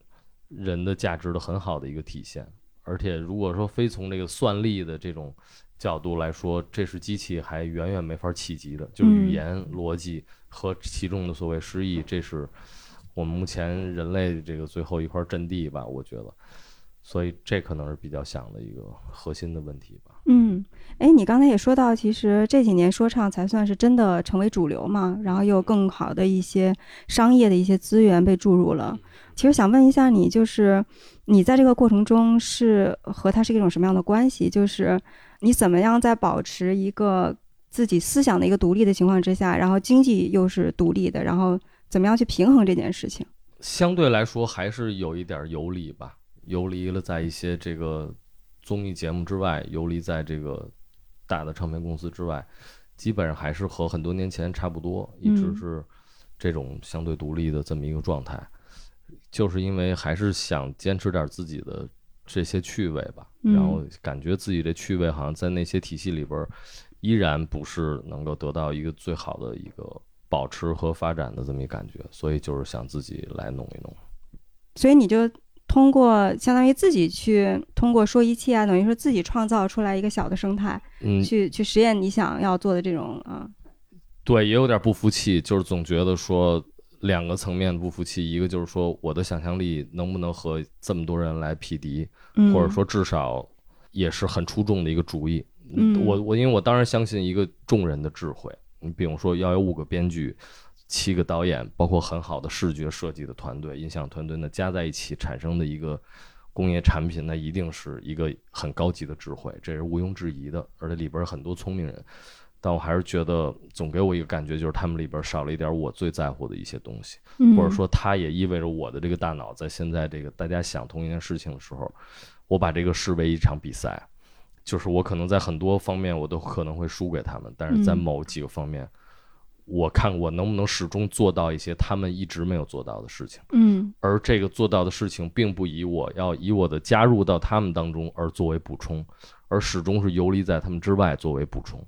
人的价值的很好的一个体现。而且如果说非从这个算力的这种角度来说，这是机器还远远没法企及的，就是语言逻辑和其中的所谓诗意，这是。我们目前人类这个最后一块阵地吧，我觉得，所以这可能是比较想的一个核心的问题吧。嗯，哎，你刚才也说到，其实这几年说唱才算是真的成为主流嘛，然后又更好的一些商业的一些资源被注入了。其实想问一下你，就是你在这个过程中是和他是一种什么样的关系？就是你怎么样在保持一个自己思想的一个独立的情况之下，然后经济又是独立的，然后怎么样去平衡这件事情？相对来说，还是有一点游离吧，游离了在一些这个综艺节目之外，游离在这个大的唱片公司之外，基本上还是和很多年前差不多，一直嗯是这种相对独立的这么一个状态。就是因为还是想坚持点自己的这些趣味吧，嗯然后感觉自己的趣味好像在那些体系里边，依然不是能够得到一个最好的一个保持和发展的这么一感觉，所以就是想自己来弄一弄。所以你就通过相当于自己去通过说一切啊，等于说自己创造出来一个小的生态，嗯，去去实验你想要做的这种啊，对，也有点不服气，就是总觉得说两个层面不服气，一个就是说我的想象力能不能和这么多人来匹敌，嗯，或者说至少也是很出众的一个主意。嗯我我因为我当然相信一个众人的智慧，你比如说要有五个编剧。七个导演，包括很好的视觉设计的团队、音响团队，那加在一起产生的一个工业产品，那一定是一个很高级的智慧，这是毋庸置疑的。而且里边很多聪明人，但我还是觉得总给我一个感觉，就是他们里边少了一点我最在乎的一些东西。嗯或者说它也意味着我的这个大脑在现在这个大家想同一件事情的时候，我把这个视为一场比赛，就是我可能在很多方面我都可能会输给他们，但是在嗯某几个方面，我看我能不能始终做到一些他们一直没有做到的事情，嗯而这个做到的事情并不以我要以我的加入到他们当中而作为补充，而始终是游离在他们之外作为补充。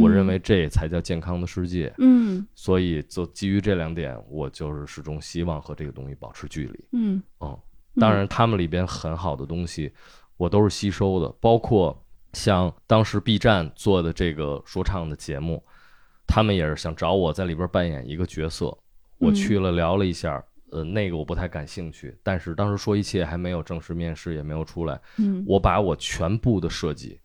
我认为这才叫健康的世界。嗯所以就基于这两点，我就是始终希望和这个东西保持距离。嗯嗯，当然，他们里边很好的东西，我都是吸收的，包括像当时 B 站做的这个说唱的节目，他们也是想找我在里边扮演一个角色。我嗯去了聊了一下，呃，那个我不太感兴趣，但是当时说一切还没有正式面试，也没有出来，嗯我把我全部的设计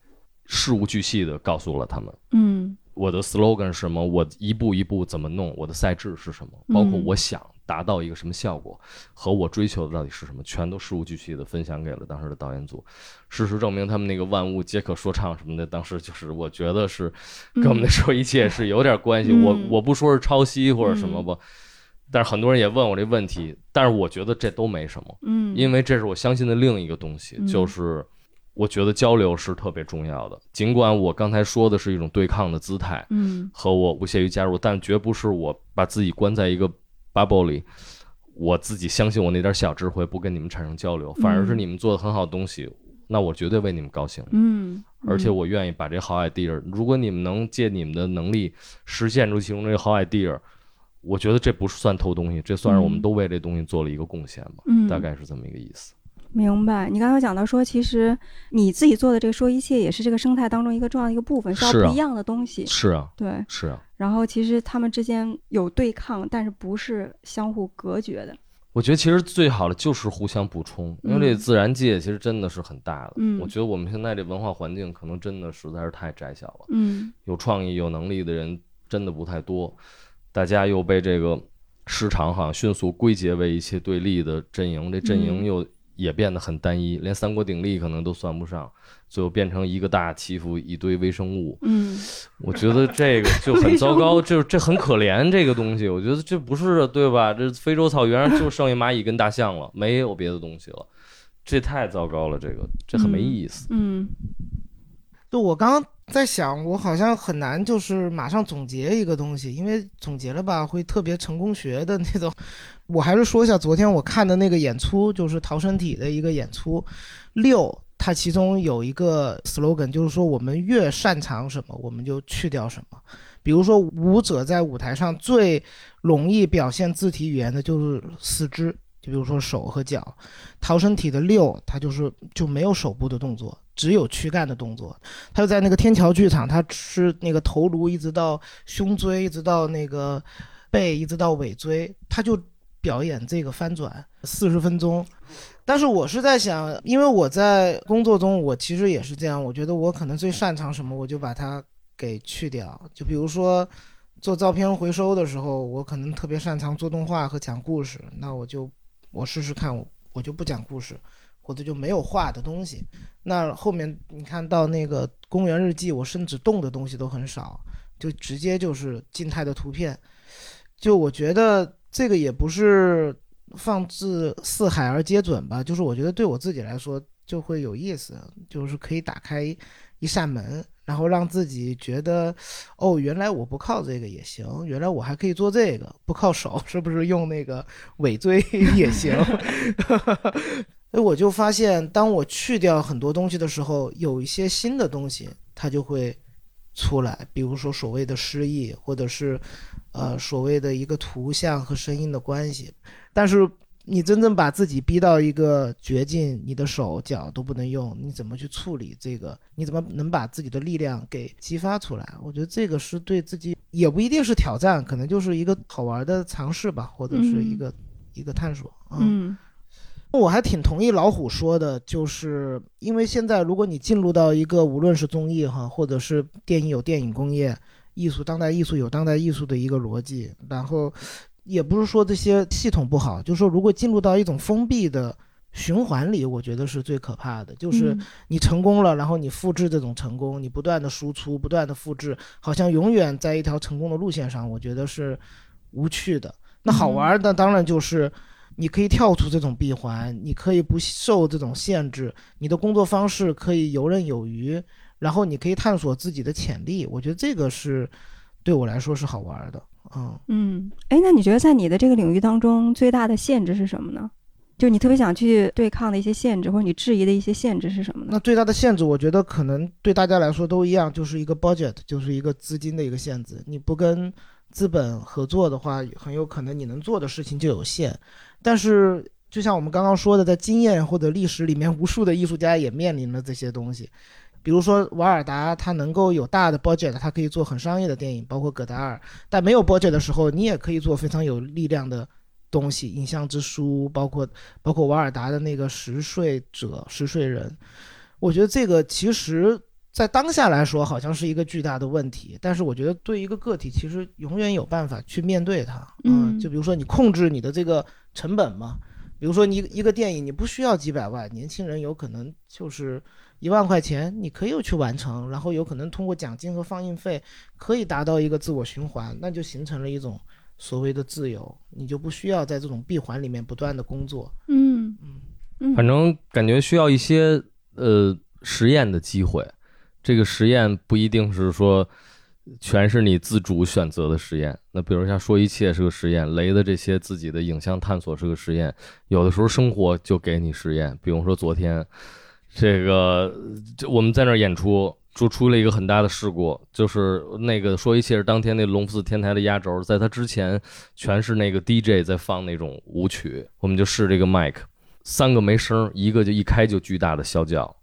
事无巨细的告诉了他们。嗯我的 slogan 是什么？我一步一步怎么弄？我的赛制是什么？包括嗯我想达到一个什么效果，和我追求的到底是什么，全都事无巨细的分享给了当时的导演组。事实证明，他们那个万物皆可说唱什么的，当时就是我觉得是跟我们的说一切是有点关系。嗯我我不说是抄袭或者什么吧，但是很多人也问我这问题，但是我觉得这都没什么。嗯，因为这是我相信的另一个东西，嗯就是我觉得交流是特别重要的。尽管我刚才说的是一种对抗的姿态，嗯和我不屑于加入，但绝不是我把自己关在一个 bubble 里，我自己相信我那点小智慧不跟你们产生交流，反而是嗯你们做的很好的东西，那我绝对为你们高兴。嗯，而且我愿意把这好 idea，如果你们能借你们的能力实现出其中这个好 idea，我觉得这不是算偷东西，这算是我们嗯都为这东西做了一个贡献吧，嗯大概是这么一个意思。明白。你刚才讲到说，其实你自己做的这个说一切也是这个生态当中一个重要的一个部分，是要不一样的东西。是啊，对，是啊。然后其实他们之间有对抗，但是不是相互隔绝的。我觉得其实最好的就是互相补充，因为这嗯自然界其实真的是很大的。嗯我觉得我们现在这文化环境可能真的实在是太窄小了，嗯有创意、有能力的人真的不太多，大家又被这个市场好像迅速归结为一些对立的阵营，这阵营嗯又也变得很单一，连三国鼎立可能都算不上，最后变成一个大欺负一堆微生物。嗯 我觉得这个就很糟糕，就这很可怜这个东西。我觉得这不是对吧？这非洲草原上就剩下蚂蚁跟大象了，没有别的东西了，这太糟糕了，这个这很没意思。嗯就我刚刚在想，我好像很难就是马上总结一个东西，因为总结了吧会特别成功学的那种。我还是说一下昨天我看的那个演出，就是逃生体的一个演出。六，它其中有一个 slogan，就是说我们越擅长什么，我们就去掉什么。比如说，舞者在舞台上最容易表现肢体语言的就是四肢，就比如说手和脚。逃生体的六，它就是就没有手部的动作，只有躯干的动作。他就在那个天桥剧场，他是那个头颅一直到胸椎，一直到那个背，一直到尾椎，他就表演这个翻转四十分钟。但是我是在想，因为我在工作中，我其实也是这样，我觉得我可能最擅长什么，我就把它给去掉。就比如说做照片回收的时候，我可能特别擅长做动画和讲故事，那我就我试试看，我我就不讲故事，或者就没有画的东西。那后面你看到那个公园日记，我甚至动的东西都很少，就直接就是静态的图片。就我觉得这个也不是放置四海而皆准吧，就是我觉得对我自己来说就会有意思，就是可以打开一扇门，然后让自己觉得，哦，原来我不靠这个也行，原来我还可以做这个，不靠手，是不是用那个尾椎 也行？所以我就发现，当我去掉很多东西的时候，有一些新的东西它就会出来，比如说所谓的诗意，或者是呃所谓的一个图像和声音的关系。但是你真正把自己逼到一个绝境，你的手脚都不能用，你怎么去处理这个？你怎么能把自己的力量给激发出来？我觉得这个是对自己也不一定是挑战，可能就是一个好玩的尝试吧，或者是一个、一个探索。嗯我还挺同意老虎说的，就是因为现在如果你进入到一个无论是综艺哈，或者是电影有电影工业，艺术当代艺术有当代艺术的一个逻辑，然后也不是说这些系统不好，就是说如果进入到一种封闭的循环里，我觉得是最可怕的，就是嗯你成功了，然后你复制这种成功，你不断的输出，不断的复制，好像永远在一条成功的路线上，我觉得是无趣的。那好玩的当然就是。你可以跳出这种闭环，你可以不受这种限制，你的工作方式可以游刃有余，然后你可以探索自己的潜力。我觉得这个是对我来说是好玩的。嗯，嗯，哎，那你觉得在你的这个领域当中，最大的限制是什么呢？就你特别想去对抗的一些限制，或者你质疑的一些限制是什么呢？那最大的限制，我觉得可能对大家来说都一样，就是一个 budget，就是一个资金的一个限制。你不跟资本合作的话，很有可能你能做的事情就有限。但是，就像我们刚刚说的，在经验或者历史里面，无数的艺术家也面临了这些东西。比如说瓦尔达，他能够有大的 budget，他可以做很商业的电影，包括葛达尔。但没有 budget 的时候，你也可以做非常有力量的东西，《影像之书》，包括包括瓦尔达的那个《十睡者》《十睡人》。我觉得这个其实，在当下来说，好像是一个巨大的问题。但是我觉得，对一个个体，其实永远有办法去面对它。嗯就比如说你控制你的这个成本嘛，比如说你一个电影，你不需要几百万，年轻人有可能就是一万块钱，你可以去完成，然后有可能通过奖金和放映费，可以达到一个自我循环，那就形成了一种所谓的自由，你就不需要在这种闭环里面不断的工作。嗯嗯嗯，反正感觉需要一些呃实验的机会。这个实验不一定是说全是你自主选择的实验。那比如像说一切是个实验，雷的这些自己的影像探索是个实验。有的时候生活就给你实验，比如说昨天这个这我们在那儿演出。就出了一个很大的事故，就是那个说一切是当天那龙福寺天台的压轴，在他之前全是那个 DJ 在放那种舞曲，我们就试这个麦克，三个没声，一个就一开就巨大的啸叫，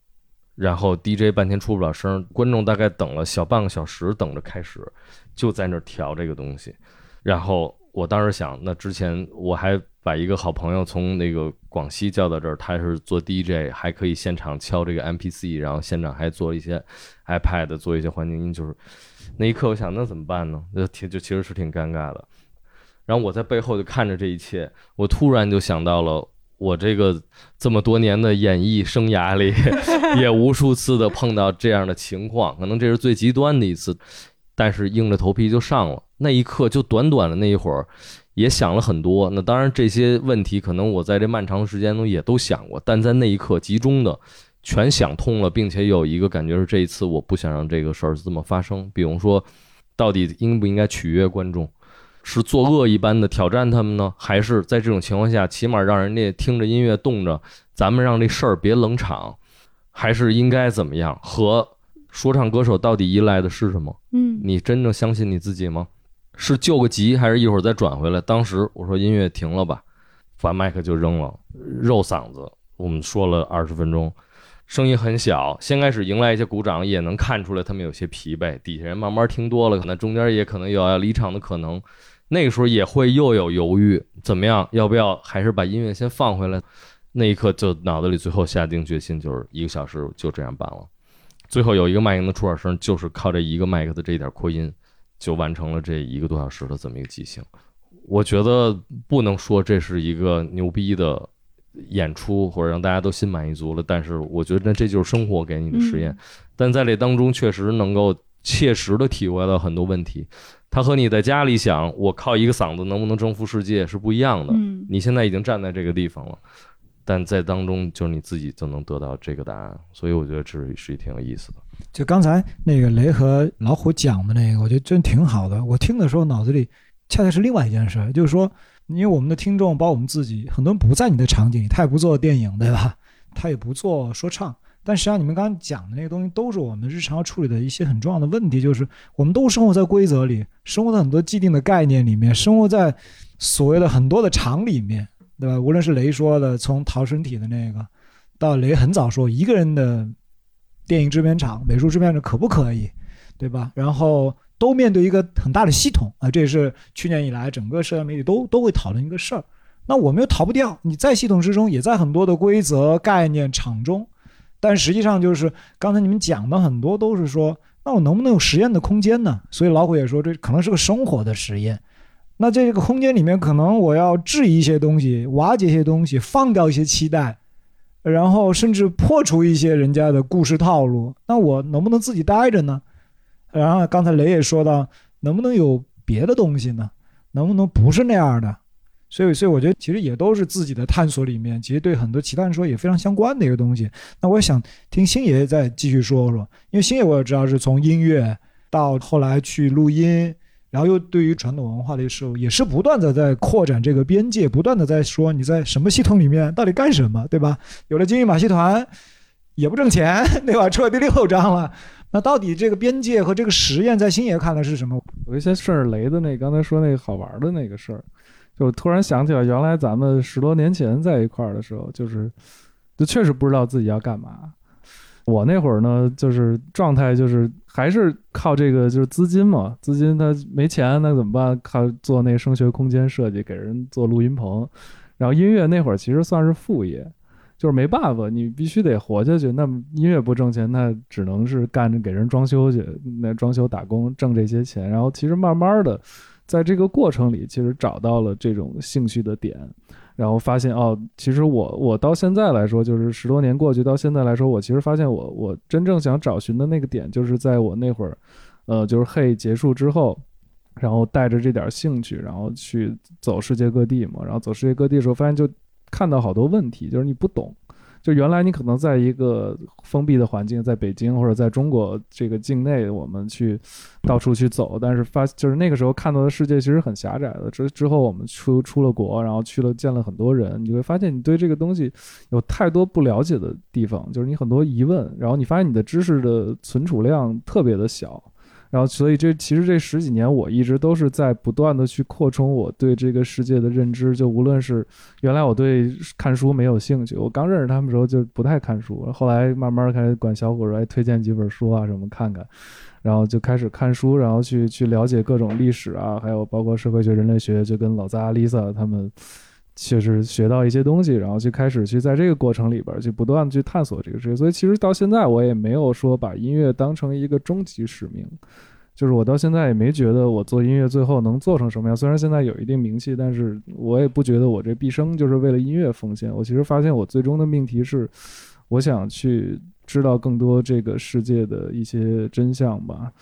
然后 DJ 半天出不了声，观众大概等了小半个小时等着开始，就在那儿调这个东西。然后我当时想，那之前我还把一个好朋友从那个广西叫到这儿，他是做 DJ，还可以现场敲这个 MPC，然后现场还做一些 iPad，做一些环境音，就是那一刻我想，那怎么办呢？那挺就其实是挺尴尬的。然后我在背后就看着这一切，我突然就想到了我这个这么多年的演艺生涯里，也无数次的碰到这样的情况，可能这是最极端的一次，但是硬着头皮就上了。那一刻就短短的那一会儿，也想了很多。那当然这些问题可能我在这漫长的时间中也都想过，但在那一刻集中的全想通了，并且有一个感觉是这一次我不想让这个事儿这么发生。比如说，到底应不应该取悦观众？是作恶一般的挑战他们呢，还是在这种情况下，起码让人家听着音乐动着，咱们让这事儿别冷场，还是应该怎么样？和说唱歌手到底依赖的是什么？嗯你真正相信你自己吗？是救个急，还是一会儿再转回来？当时我说音乐停了吧，把麦克就扔了，肉嗓子。我们说了二十分钟，声音很小，先开始迎来一些鼓掌，也能看出来他们有些疲惫。底下人慢慢听多了，可能中间也可能有要离场的可能。那个时候也会又有犹豫，怎么样？要不要还是把音乐先放回来？那一刻就脑子里最后下定决心，就是一个小时就这样办了。最后有一个麦克的出耳声，就是靠这一个麦克的这一点扩音，就完成了这一个多小时的这么一个即兴。我觉得不能说这是一个牛逼的演出，或者让大家都心满意足了。但是我觉得这就是生活给你的实验。但在这当中，确实能够切实的体会到很多问题。他和你在家里想我靠一个嗓子能不能征服世界是不一样的。嗯你现在已经站在这个地方了，但在当中就是你自己就能得到这个答案。所以我觉得这是是挺有意思的。就刚才那个雷和老虎讲的那个，我觉得真挺好的。我听的时候脑子里恰恰是另外一件事，就是说，因为我们的听众，包括我们自己，很多人不在你的场景，他也不做电影，对吧？他也不做说唱。但实际上，你们刚刚讲的那个东西，都是我们日常要处理的一些很重要的问题，就是我们都生活在规则里，生活在很多既定的概念里面，生活在所谓的很多的场里面，对吧？无论是雷说的，从逃身体的那个，到雷很早说一个人的电影制片厂、美术制片厂可不可以，对吧？然后都面对一个很大的系统啊，这也是去年以来整个社交媒体都都会讨论一个事儿。那我们又逃不掉，你在系统之中，也在很多的规则、概念场中，但实际上就是刚才你们讲的很多都是说，那我能不能有实验的空间呢？所以老虎也说，这可能是个生活的实验。那这个空间里面，可能我要质疑一些东西，瓦解一些东西，放掉一些期待，然后甚至破除一些人家的故事套路。那我能不能自己待着呢？然后刚才雷也说到，能不能有别的东西呢？能不能不是那样的？所以，所以我觉得其实也都是自己的探索里面，其实对很多其他人说也非常相关的一个东西。那我想听星爷再继续说说，因为星爷我也知道是从音乐到后来去录音，然后又对于传统文化的事物也是不断的在扩展这个边界，不断的在说你在什么系统里面到底干什么，对吧？有了金玉马戏团也不挣钱，对吧？出了第六章了，那到底这个边界和这个实验在星爷看来是什么？有一些事儿雷的那刚才说那个好玩的那个事儿，就突然想起来，原来咱们十多年前在一块儿的时候，就是就确实不知道自己要干嘛。我那会儿呢，就是状态就是还是靠这个就是资金嘛，资金他没钱那怎么办？靠做那声学空间设计，给人做录音棚，然后音乐那会儿其实算是副业。就是没办法，你必须得活下去。那音乐不挣钱，那只能是干着给人装修去，那装修打工挣这些钱。然后其实慢慢的，在这个过程里，其实找到了这种兴趣的点，然后发现哦，其实我我到现在来说，就是十多年过去到现在来说，我其实发现我我真正想找寻的那个点，就是在我那会儿，呃，就是嘿结束之后。然后带着这点兴趣，然后去走世界各地嘛。然后走世界各地的时候，发现就看到好多问题，就是你不懂。就原来你可能在一个封闭的环境，在北京或者在中国这个境内，我们去到处去走，但是发就是那个时候看到的世界其实很狭窄的。之之后我们出出了国，然后去了见了很多人，你会发现你对这个东西有太多不了解的地方，就是你很多疑问，然后你发现你的知识的存储量特别的小。然后，所以这其实这十几年，我一直都是在不断的去扩充我对这个世界的认知。就无论是原来我对看书没有兴趣，我刚认识他们时候就不太看书，后来慢慢开始管小伙说，哎，推荐几本书啊什么看看，然后就开始看书，然后去去了解各种历史啊，还有包括社会学、人类学，就跟老扎、Lisa 他们。确实学到一些东西，然后就开始去在这个过程里边去不断去探索这个世界。所以其实到现在我也没有说把音乐当成一个终极使命，就是我到现在也没觉得我做音乐最后能做成什么样。虽然现在有一定名气，但是我也不觉得我这毕生就是为了音乐奉献。我其实发现我最终的命题是，我想去知道更多这个世界的一些真相吧。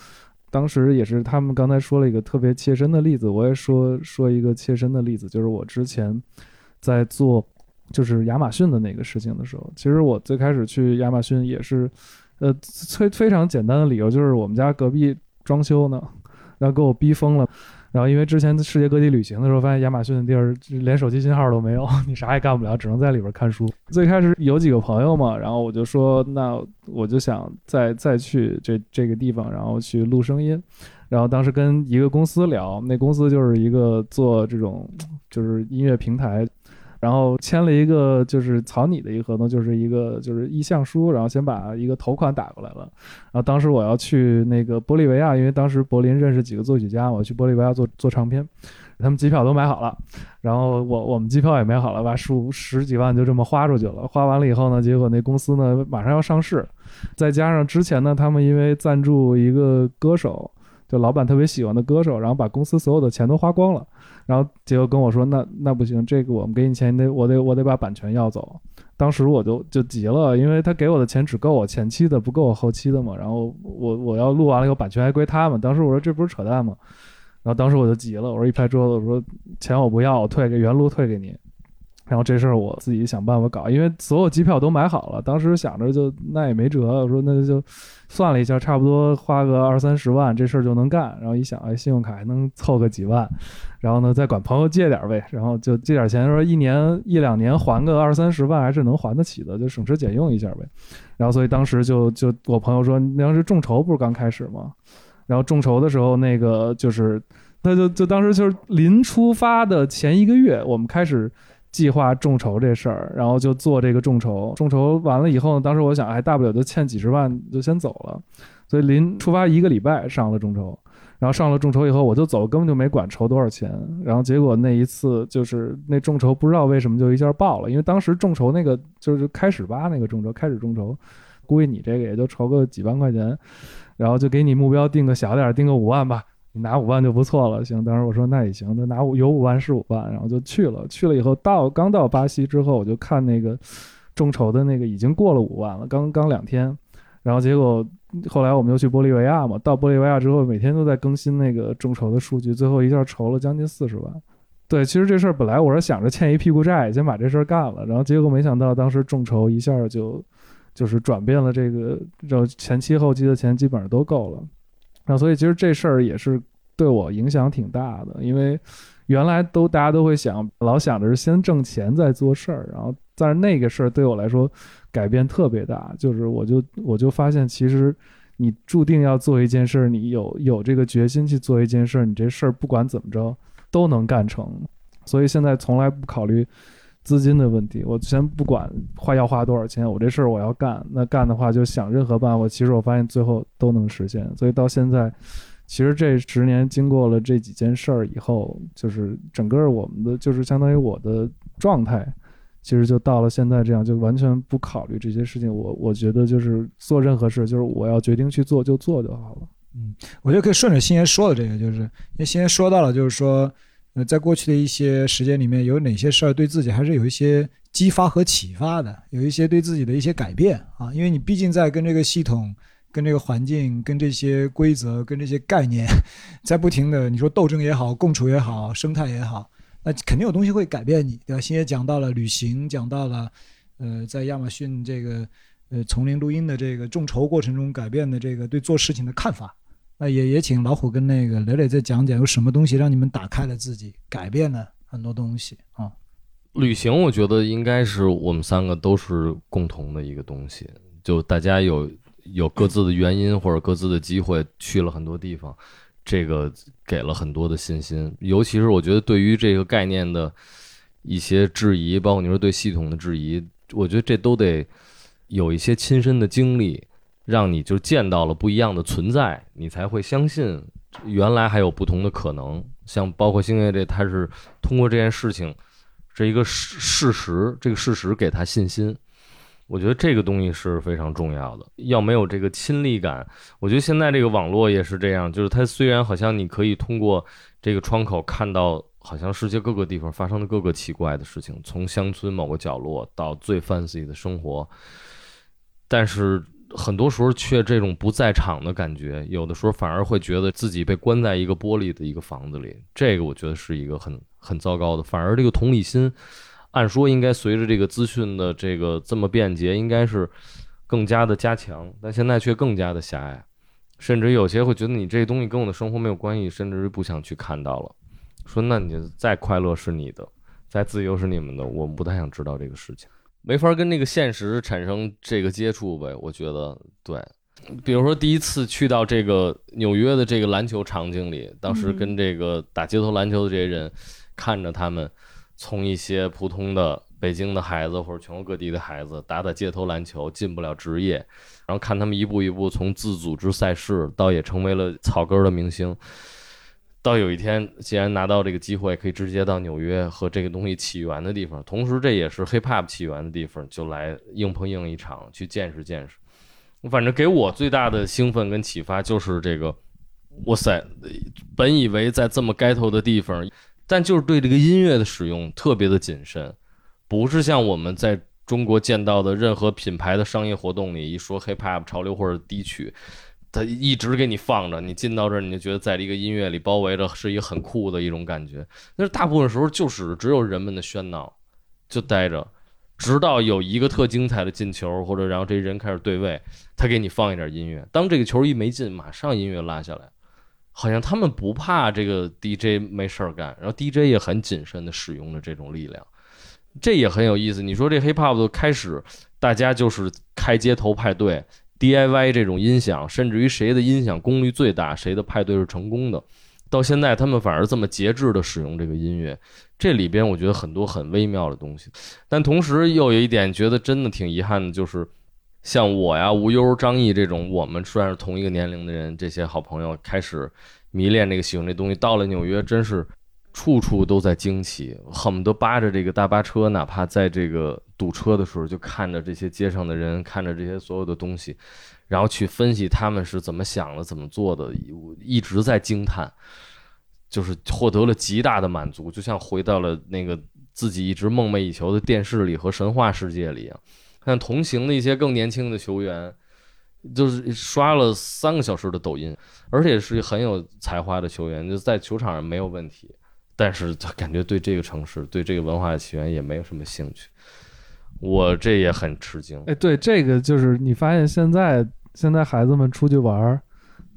当时也是他们刚才说了一个特别切身的例子，我也说说一个切身的例子，就是我之前在做就是亚马逊的那个事情的时候，其实我最开始去亚马逊也是，呃，非非常简单的理由，就是我们家隔壁装修呢，然后给我逼疯了。然后因为之前世界各地旅行的时候，发现亚马逊的地儿连手机信号都没有，你啥也干不了，只能在里边看书。最开始有几个朋友嘛，然后我就说，那我就想再再去这这个地方，然后去录声音。然后当时跟一个公司聊，那公司就是一个做这种就是音乐平台，然后签了一个就是草拟的一个合同，就是一个就是意向书，然后先把一个头款打过来了。然后当时我要去那个玻利维亚，因为当时柏林认识几个作曲家，我去玻利维亚做做唱片，他们机票都买好了，然后我我们机票也买好了，把数十几万就这么花出去了。花完了以后呢，结果那公司呢马上要上市，再加上之前呢，他们因为赞助一个歌手。就老板特别喜欢的歌手，然后把公司所有的钱都花光了，然后结果跟我说：“那那不行，这个我们给你钱，你得我得我得把版权要走。”当时我就就急了，因为他给我的钱只够我前期的，不够我后期的嘛。然后我我要录完了以后，版权还归他嘛。当时我说这不是扯淡吗？然后当时我就急了，我说一拍桌子，我说钱我不要，我退给原路退给你。然后这事儿我自己想办法搞，因为所有机票都买好了。当时想着就那也没辙，我说那就算了一下，差不多花个二三十万，这事儿就能干。然后一想，哎，信用卡还能凑个几万，然后呢再管朋友借点呗，然后就借点钱，说一年一两年还个二三十万还是能还得起的，就省吃俭用一下呗。然后所以当时就就我朋友说，当时众筹不是刚开始吗？然后众筹的时候，那个就是他就就当时就是临出发的前一个月，我们开始。计划众筹这事儿，然后就做这个众筹。众筹完了以后呢，当时我想，哎，大不了就欠几十万就先走了。所以临出发一个礼拜上了众筹，然后上了众筹以后我就走，根本就没管筹多少钱。然后结果那一次就是那众筹不知道为什么就一下爆了，因为当时众筹那个就是开始吧那个众筹开始众筹，估计你这个也就筹个几万块钱，然后就给你目标定个小点儿，定个五万吧。你拿五万就不错了，行。当时我说那也行，那拿五有五万是五万，然后就去了。去了以后到刚到巴西之后，我就看那个众筹的那个已经过了五万了，刚刚两天。然后结果后来我们又去玻利维亚嘛，到玻利维亚之后每天都在更新那个众筹的数据，最后一下筹了将近四十万。对，其实这事儿本来我是想着欠一屁股债，先把这事儿干了，然后结果没想到当时众筹一下就就是转变了这个，就前期后期的钱基本上都够了。那所以其实这事儿也是对我影响挺大的，因为原来都大家都会想，老想着是先挣钱再做事儿，然后但是那个事儿对我来说改变特别大，就是我就我就发现，其实你注定要做一件事儿，你有有这个决心去做一件事儿，你这事儿不管怎么着都能干成。所以现在从来不考虑资金的问题，我先不管花要花多少钱，我这事儿我要干，那干的话就想任何办法，其实我发现最后都能实现。所以到现在。其实这十年经过了这几件事儿以后，就是整个我们的就是相当于我的状态，其实就到了现在这样，就完全不考虑这些事情。我我觉得就是做任何事，就是我要决定去做就做就好了。嗯，我觉得可以顺着星爷说的这个，就是因为星爷说到了，就是说，呃，在过去的一些时间里面，有哪些事儿对自己还是有一些激发和启发的，有一些对自己的一些改变啊，因为你毕竟在跟这个系统。跟这个环境、跟这些规则、跟这些概念，在不停的你说斗争也好、共处也好、生态也好，那肯定有东西会改变你，对吧？新也讲到了旅行，讲到了，呃，在亚马逊这个呃丛林录音的这个众筹过程中改变的这个对做事情的看法，那也也请老虎跟那个磊磊再讲讲有什么东西让你们打开了自己，改变了很多东西啊。旅行，我觉得应该是我们三个都是共同的一个东西，就大家有。有各自的原因或者各自的机会去了很多地方，这个给了很多的信心。尤其是我觉得对于这个概念的一些质疑，包括你说对系统的质疑，我觉得这都得有一些亲身的经历，让你就见到了不一样的存在，你才会相信原来还有不同的可能。像包括星爷这，他是通过这件事情是一个事事实，这个事实给他信心。我觉得这个东西是非常重要的，要没有这个亲历感，我觉得现在这个网络也是这样，就是它虽然好像你可以通过这个窗口看到好像世界各个地方发生的各个奇怪的事情，从乡村某个角落到最 fancy 的生活，但是很多时候却这种不在场的感觉，有的时候反而会觉得自己被关在一个玻璃的一个房子里，这个我觉得是一个很很糟糕的，反而这个同理心。按说应该随着这个资讯的这个这么便捷，应该是更加的加强，但现在却更加的狭隘，甚至有些会觉得你这东西跟我的生活没有关系，甚至是不想去看到了。说那你再快乐是你的，再自由是你们的，我们不太想知道这个事情，没法跟那个现实产生这个接触呗。我觉得对，比如说第一次去到这个纽约的这个篮球场景里，当时跟这个打街头篮球的这些人看着他们。从一些普通的北京的孩子或者全国各地的孩子打打街头篮球，进不了职业，然后看他们一步一步从自组织赛事到也成为了草根的明星。到有一天，既然拿到这个机会，可以直接到纽约和这个东西起源的地方，同时这也是 hip hop 起源的地方，就来硬碰硬一场，去见识见识。反正给我最大的兴奋跟启发就是这个，哇塞！本以为在这么街头的地方，但就是对这个音乐的使用特别的谨慎，不是像我们在中国见到的任何品牌的商业活动里一说 hip hop 潮流或者低曲。他一直给你放着，你进到这儿，你就觉得在一个音乐里包围着，是一个很酷的一种感觉。但是大部分时候就是只有人们的喧闹，就待着，直到有一个特精彩的进球，或者然后这人开始对位，他给你放一点音乐。当这个球一没进，马上音乐拉下来，好像他们不怕这个 DJ 没事儿干，然后 DJ 也很谨慎的使用了这种力量，这也很有意思。你说这 hip hop 的开始，大家就是开街头派对。DIY 这种音响，甚至于谁的音响功率最大，谁的派对是成功的。到现在，他们反而这么节制的使用这个音乐，这里边我觉得很多很微妙的东西。但同时又有一点觉得真的挺遗憾的，就是像我呀、无忧、张译这种，我们虽然是同一个年龄的人，这些好朋友开始迷恋这个、喜欢这东西，到了纽约，真是。处处都在惊奇，恨不得扒着这个大巴车，哪怕在这个堵车的时候，就看着这些街上的人，看着这些所有的东西，然后去分析他们是怎么想的、怎么做的，一直在惊叹，就是获得了极大的满足，就像回到了那个自己一直梦寐以求的电视里和神话世界里一样。看同行的一些更年轻的球员，就是刷了三个小时的抖音，而且是很有才华的球员，就在球场上没有问题。但是他感觉对这个城市、对这个文化的起源也没有什么兴趣，我这也很吃惊。哎，对，这个就是你发现现在现在孩子们出去玩儿，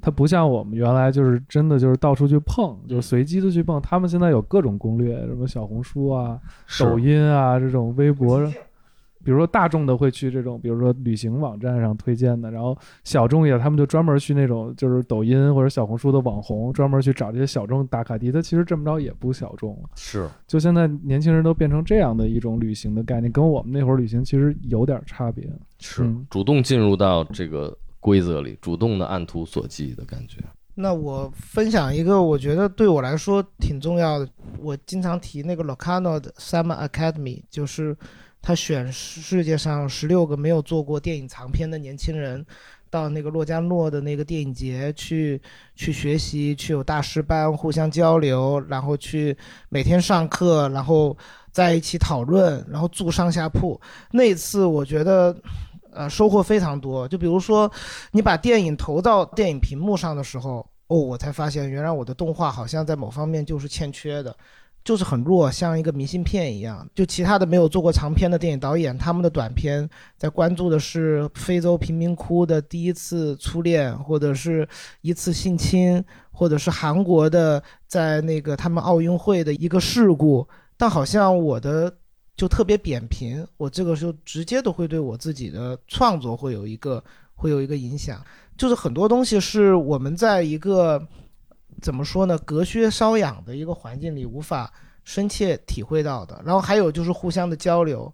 他不像我们原来就是真的就是到处去碰，就是随机的去碰。他们现在有各种攻略，什么小红书啊、抖音啊这种微博。比如说大众的会去这种，比如说旅行网站上推荐的，然后小众一点，他们就专门去那种就是抖音或者小红书的网红，专门去找这些小众打卡地。他其实这么着也不小众了。是，就现在年轻人都变成这样的一种旅行的概念，跟我们那会儿旅行其实有点差别。是，主动进入到这个规则里，主动的按图索骥的感觉。那我分享一个，我觉得对我来说挺重要的。我经常提那个 Locano 的 Summer Academy，就是。他选世界上十六个没有做过电影长片的年轻人，到那个洛迦诺的那个电影节去去学习，去有大师班互相交流，然后去每天上课，然后在一起讨论，然后住上下铺。那次我觉得，呃，收获非常多。就比如说，你把电影投到电影屏幕上的时候，哦，我才发现原来我的动画好像在某方面就是欠缺的。就是很弱，像一个明信片一样。就其他的没有做过长片的电影导演，他们的短片在关注的是非洲贫民窟的第一次初恋，或者是一次性侵，或者是韩国的在那个他们奥运会的一个事故。但好像我的就特别扁平，我这个时候直接都会对我自己的创作会有一个会有一个影响。就是很多东西是我们在一个。怎么说呢？隔靴搔痒的一个环境里，无法深切体会到的。然后还有就是互相的交流。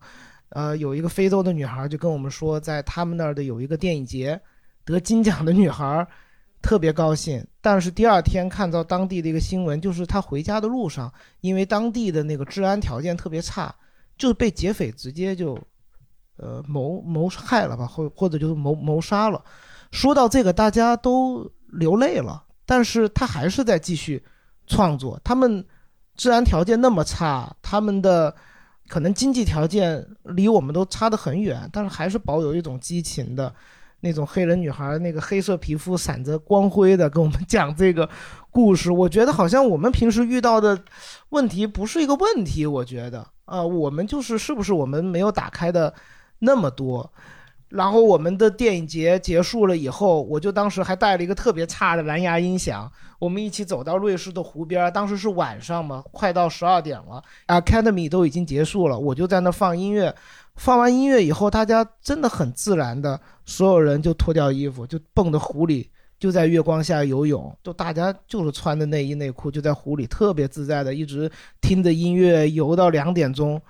呃，有一个非洲的女孩就跟我们说，在他们那儿的有一个电影节，得金奖的女孩特别高兴。但是第二天看到当地的一个新闻，就是她回家的路上，因为当地的那个治安条件特别差，就被劫匪直接就呃谋谋害了吧，或或者就是谋谋杀了。说到这个，大家都流泪了。但是他还是在继续创作。他们治安条件那么差，他们的可能经济条件离我们都差得很远，但是还是保有一种激情的那种黑人女孩，那个黑色皮肤闪着光辉的跟我们讲这个故事。我觉得好像我们平时遇到的问题不是一个问题。我觉得啊，我们就是是不是我们没有打开的那么多。然后我们的电影节结束了以后，我就当时还带了一个特别差的蓝牙音响，我们一起走到瑞士的湖边。当时是晚上嘛，快到十二点了，Academy 都已经结束了，我就在那放音乐。放完音乐以后，大家真的很自然的，所有人就脱掉衣服，就蹦到湖里就在月光下游泳，就大家就是穿的内衣内裤，就在湖里特别自在的，一直听着音乐游到两点钟。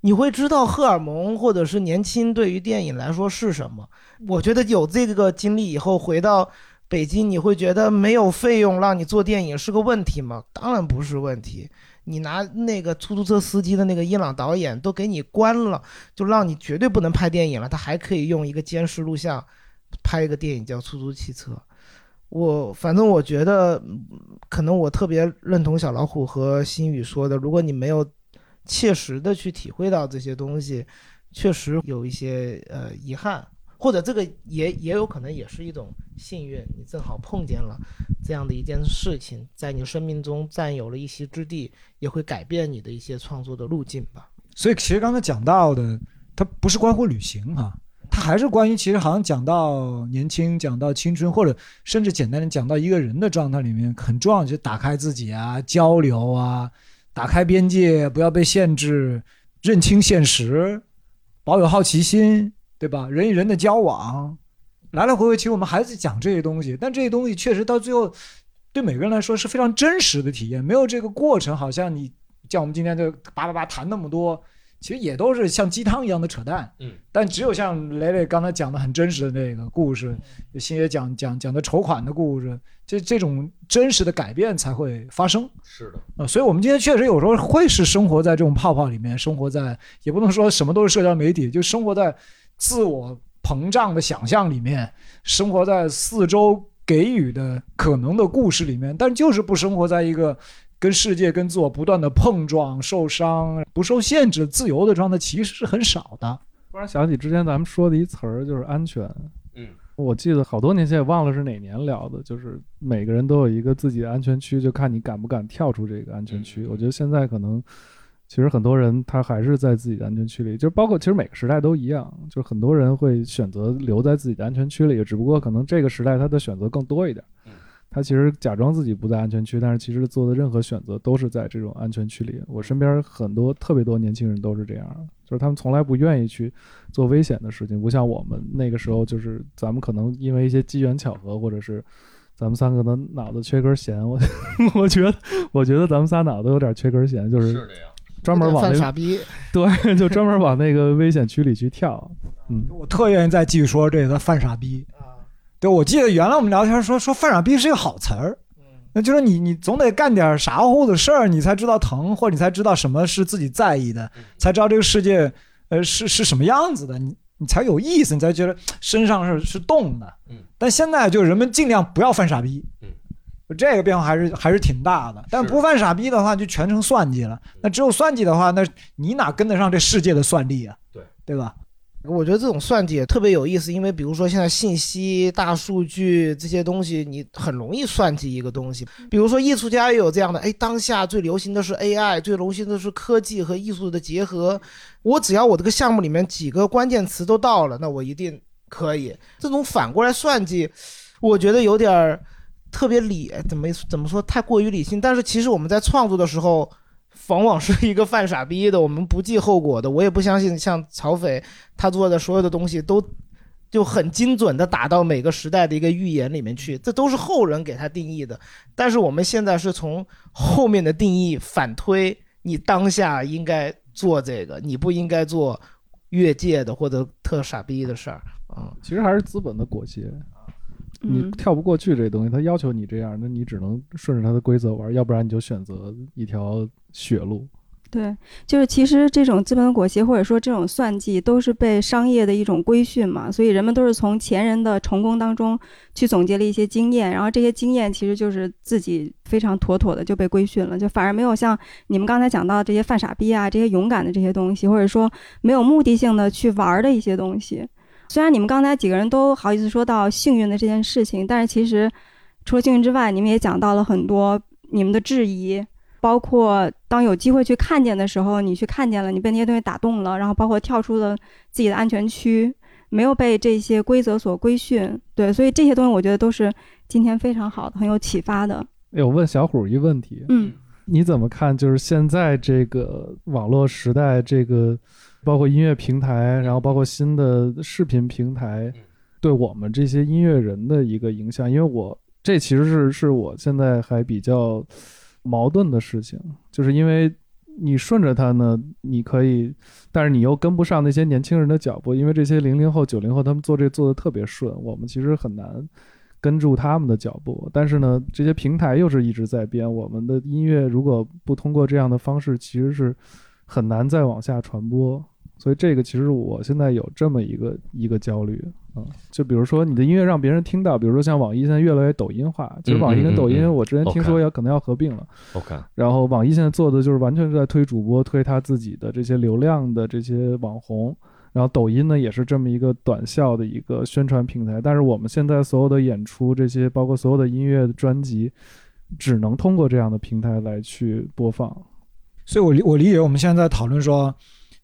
你会知道荷尔蒙或者是年轻对于电影来说是什么。我觉得有这个经历以后回到北京，你会觉得没有费用让你做电影是个问题吗？当然不是问题。你拿那个出租车司机的那个伊朗导演都给你关了，就让你绝对不能拍电影了。他还可以用一个监视录像拍一个电影叫《出租汽车》。我反正我觉得，可能我特别认同小老虎和新宇说的，如果你没有切实的去体会到这些东西，确实有一些呃遗憾，或者这个也也有可能也是一种幸运，你正好碰见了这样的一件事情，在你生命中占有了一席之地，也会改变你的一些创作的路径吧。所以其实刚才讲到的，它不是关乎旅行哈、它还是关于其实好像讲到年轻，讲到青春，或者甚至简单的讲到一个人的状态里面，很重要就是打开自己啊，交流啊，打开边界，不要被限制，认清现实，保有好奇心，对吧？人与人的交往，来来回回，其实我们还在讲这些东西，但这些东西确实到最后，对每个人来说是非常真实的体验，没有这个过程，好像你像我们今天就叭叭叭谈那么多。其实也都是像鸡汤一样的扯淡，嗯，但只有像磊磊刚才讲的很真实的那个故事，星爷讲讲讲的筹款的故事，这这种真实的改变才会发生。是的，啊，所以我们今天确实有时候会是生活在这种泡泡里面，生活在也不能说什么都是社交媒体，就生活在自我膨胀的想象里面，生活在四周给予的可能的故事里面，但就是不生活在一个跟世界、跟自我不断的碰撞、受伤、不受限制、自由的状态，其实是很少的。突然想起之前咱们说的一词儿，就是安全。嗯，我记得好多年前也忘了是哪年聊的，就是每个人都有一个自己的安全区，就看你敢不敢跳出这个安全区。嗯我觉得现在可能，其实很多人他还是在自己的安全区里，就包括其实每个时代都一样，就是很多人会选择留在自己的安全区里，只不过可能这个时代他的选择更多一点嗯。他其实假装自己不在安全区，但是其实做的任何选择都是在这种安全区里。我身边很多特别多年轻人都是这样，就是他们从来不愿意去做危险的事情，不像我们那个时候，就是咱们可能因为一些机缘巧合，或者是咱们三个的脑子缺根弦，我 我觉得我觉得咱们仨脑子有点缺根弦，就是。专门往那个傻逼，对，就专门往那个危险区里去跳。嗯，我特愿意再继续说这个犯傻逼。啊，对，我记得原来我们聊天说说犯傻逼是一个好词儿，那就是你你总得干点傻乎乎的事儿，你才知道疼，或者你才知道什么是自己在意的，才知道这个世界呃是是什么样子的，你你才有意思，你才觉得身上是是动的。嗯，但现在就人们尽量不要犯傻逼。嗯。这个变化还是还是挺大的，但不犯傻逼的话，就全成算计了。那只有算计的话，那你哪跟得上这世界的算力啊？对，对吧？我觉得这种算计也特别有意思，因为比如说现在信息、大数据这些东西，你很容易算计一个东西。比如说艺术家也有这样的，哎，当下最流行的是 AI，最流行的是科技和艺术的结合。我只要我这个项目里面几个关键词都到了，那我一定可以。这种反过来算计，我觉得有点儿特别理，怎么怎么说太过于理性。但是其实我们在创作的时候，往往是一个犯傻逼的，我们不计后果的。我也不相信像曹斐他做的所有的东西都就很精准的打到每个时代的一个预言里面去，这都是后人给他定义的。但是我们现在是从后面的定义反推，你当下应该做这个，你不应该做越界的或者特傻逼的事儿啊。其实还是资本的裹挟，你嗯，跳不过去这东西，他要求你这样，那你只能顺着他的规则玩，要不然你就选择一条血路。对，就是其实这种资本裹挟或者说这种算计，都是被商业的一种规训嘛，所以人们都是从前人的成功当中去总结了一些经验，然后这些经验其实就是自己非常妥妥的就被规训了，就反而没有像你们刚才讲到这些犯傻逼啊，这些勇敢的这些东西，或者说没有目的性的去玩儿的一些东西。虽然你们刚才几个人都好意思说到幸运的这件事情，但是其实除了幸运之外，你们也讲到了很多你们的质疑，包括当有机会去看见的时候，你去看见了，你被那些东西打动了，然后包括跳出了自己的安全区，没有被这些规则所规训。对，所以这些东西我觉得都是今天非常好的，很有启发的。哎，我问小虎一问题，嗯你怎么看？就是现在这个网络时代，这个包括音乐平台，然后包括新的视频平台，对我们这些音乐人的一个影响，因为我这其实是是我现在还比较矛盾的事情，就是因为你顺着他呢，你可以，但是你又跟不上那些年轻人的脚步，因为这些零零后、九零后他们做这做的特别顺，我们其实很难跟住他们的脚步。但是呢，这些平台又是一直在变，我们的音乐如果不通过这样的方式，其实是很难再往下传播。所以这个其实我现在有这么一个一个焦虑啊、嗯，就比如说你的音乐让别人听到，比如说像网易现在越来越抖音化，其实网易跟抖音我之前听说要可能要合并了，OK，然后网易现在做的就是完全是在推主播，推他自己的这些流量的这些网红。然后抖音呢也是这么一个短效的一个宣传平台，但是我们现在所有的演出，这些包括所有的音乐的专辑，只能通过这样的平台来去播放。所以我理我理解我们现在在讨论说，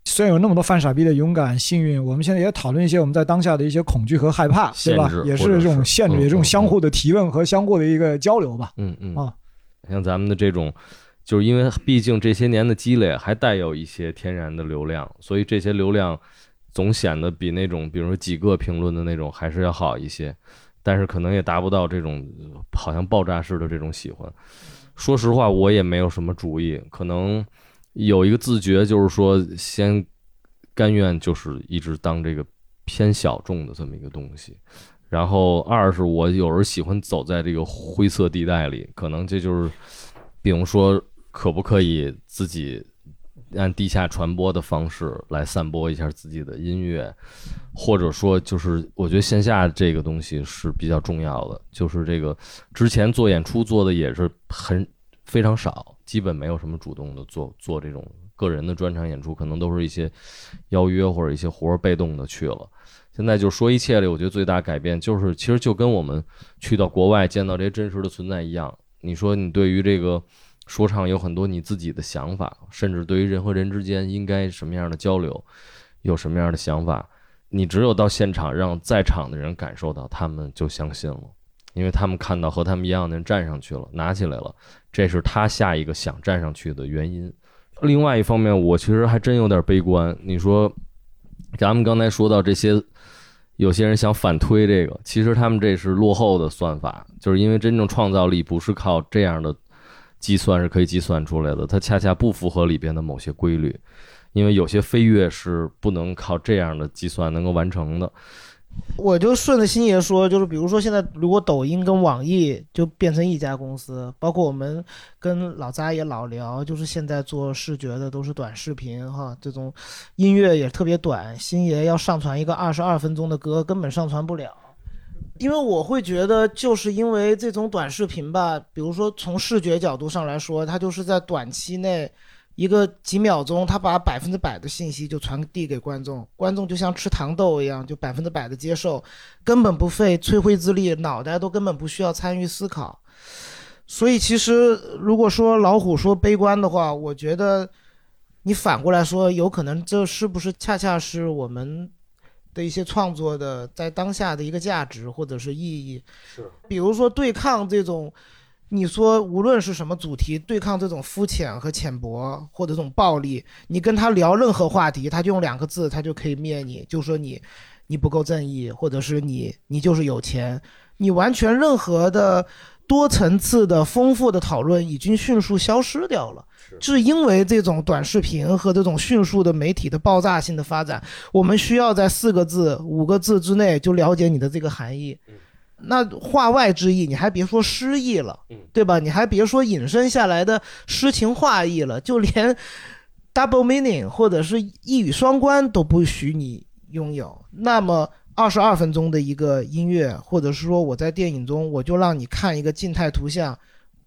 虽然有那么多犯傻逼的勇敢、幸运，我们现在也讨论一些我们在当下的一些恐惧和害怕，对吧？也是这种限制，嗯也这种嗯相互的提问和相互的一个交流吧。嗯嗯啊，像咱们的这种，就是因为毕竟这些年的积累，还带有一些天然的流量，所以这些流量总显得比那种，比如说几个评论的那种还是要好一些，但是可能也达不到这种呃好像爆炸式的这种喜欢。说实话，我也没有什么主意，可能有一个自觉，就是说先甘愿就是一直当这个偏小众的这么一个东西。然后二是我有时候喜欢走在这个灰色地带里，可能这就是，比如说可不可以自己按地下传播的方式来散播一下自己的音乐，或者说就是我觉得线下这个东西是比较重要的，就是这个之前做演出做的也是很非常少，基本没有什么主动的做做这种个人的专场演出，可能都是一些邀约或者一些活儿被动的去了。现在就说一切里，我觉得最大改变就是，其实就跟我们去到国外见到这些真实的存在一样。你说你对于这个说唱有很多你自己的想法，甚至对于人和人之间应该什么样的交流，有什么样的想法，你只有到现场让在场的人感受到，他们就相信了，因为他们看到和他们一样的人站上去了，拿起来了，这是他下一个想站上去的原因。另外一方面，我其实还真有点悲观。你说，咱们刚才说到这些。有些人想反推这个，其实他们这是落后的算法，就是因为真正创造力不是靠这样的计算是可以计算出来的，它恰恰不符合里边的某些规律，因为有些飞跃是不能靠这样的计算能够完成的。我就顺着星爷说，就是比如说现在如果抖音跟网易就变成一家公司，包括我们跟老扎也老聊，就是现在做视觉的都是短视频哈，这种音乐也特别短，星爷要上传一个二十二分钟的歌根本上传不了。因为我会觉得，就是因为这种短视频吧，比如说从视觉角度上来说，它就是在短期内一个几秒钟，他把百分之百的信息就传递给观众，观众就像吃糖豆一样，就百分之百的接受，根本不费吹灰之力，脑袋都根本不需要参与思考。所以其实如果说老虎说悲观的话，我觉得你反过来说，有可能这是不是恰恰是我们的一些创作的在当下的一个价值或者是意义？是，比如说对抗这种。你说无论是什么主题，对抗这种肤浅和浅薄或者这种暴力，你跟他聊任何话题，他就用两个字，他就可以灭你，就说你你不够正义，或者是你你就是有钱，你完全任何的多层次的丰富的讨论已经迅速消失掉了，是因为这种短视频和这种迅速的媒体的爆炸性的发展，我们需要在四个字、五个字之内就了解你的这个含义。那话外之意，你还别说诗意了，对吧？你还别说引申下来的诗情画意了，就连 double meaning 或者是一语双关都不许你拥有。那么二十二分钟的一个音乐，或者是说我在电影中我就让你看一个静态图像，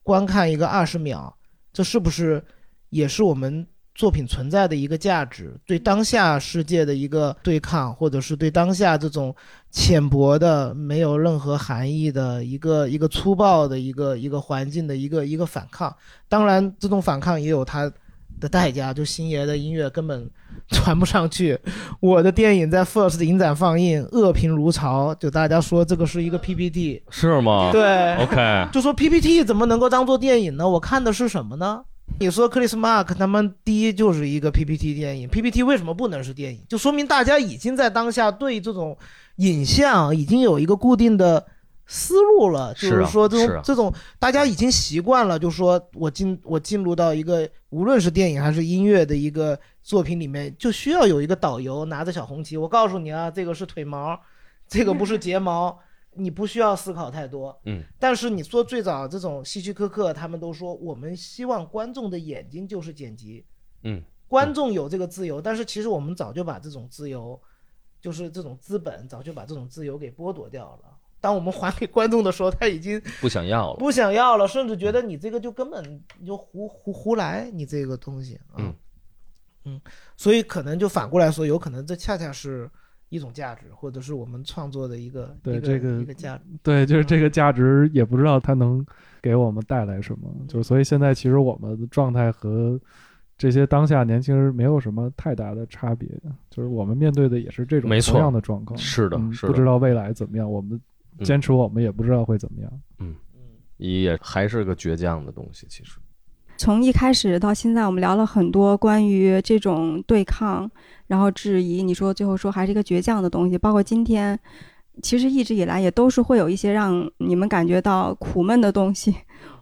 观看一个二十秒，这是不是也是我们作品存在的一个价值？对当下世界的一个对抗，或者是对当下这种浅薄的、没有任何含义的一个一个粗暴的一个一个环境的一个一个反抗。当然，这种反抗也有它的代价，就星爷的音乐根本传不上去。我的电影在 First 影展放映，恶评如潮，就大家说这个是一个 PPT，是吗？对，OK，就说 PPT 怎么能够当做电影呢？我看的是什么呢？你说克里斯马克他们第一就是一个 PPT 电影，PPT 为什么不能是电影？就说明大家已经在当下对这种影像已经有一个固定的思路了，就是啊说这种、这种大家已经习惯了，就是说我进我进入到一个无论是电影还是音乐的一个作品里面，就需要有一个导游拿着小红旗，我告诉你啊，这个是腿毛，这个不是睫毛。你不需要思考太多，嗯，但是你说最早这种希区柯克，他们都说我们希望观众的眼睛就是剪辑，嗯，观众有这个自由，但是其实我们早就把这种自由，就是这种资本早就把这种自由给剥夺掉了。当我们还给观众的时候，他已经不想要了。不想要了，甚至觉得你这个就根本你就胡胡胡来，你这个东西啊，嗯嗯，所以可能就反过来说，有可能这恰恰是一种价值，或者是我们创作的一个一个对这个一个价值。对，就是这个价值也不知道它能给我们带来什么，就是所以现在其实我们的状态和这些当下年轻人没有什么太大的差别，就是我们面对的也是这种同样的状况。是的嗯是的不知道未来怎么样，我们嗯坚持我们也不知道会怎么样。嗯也还是个倔强的东西，其实。从一开始到现在，我们聊了很多关于这种对抗，然后质疑。你说最后说还是一个倔强的东西，包括今天，其实一直以来也都是会有一些让你们感觉到苦闷的东西，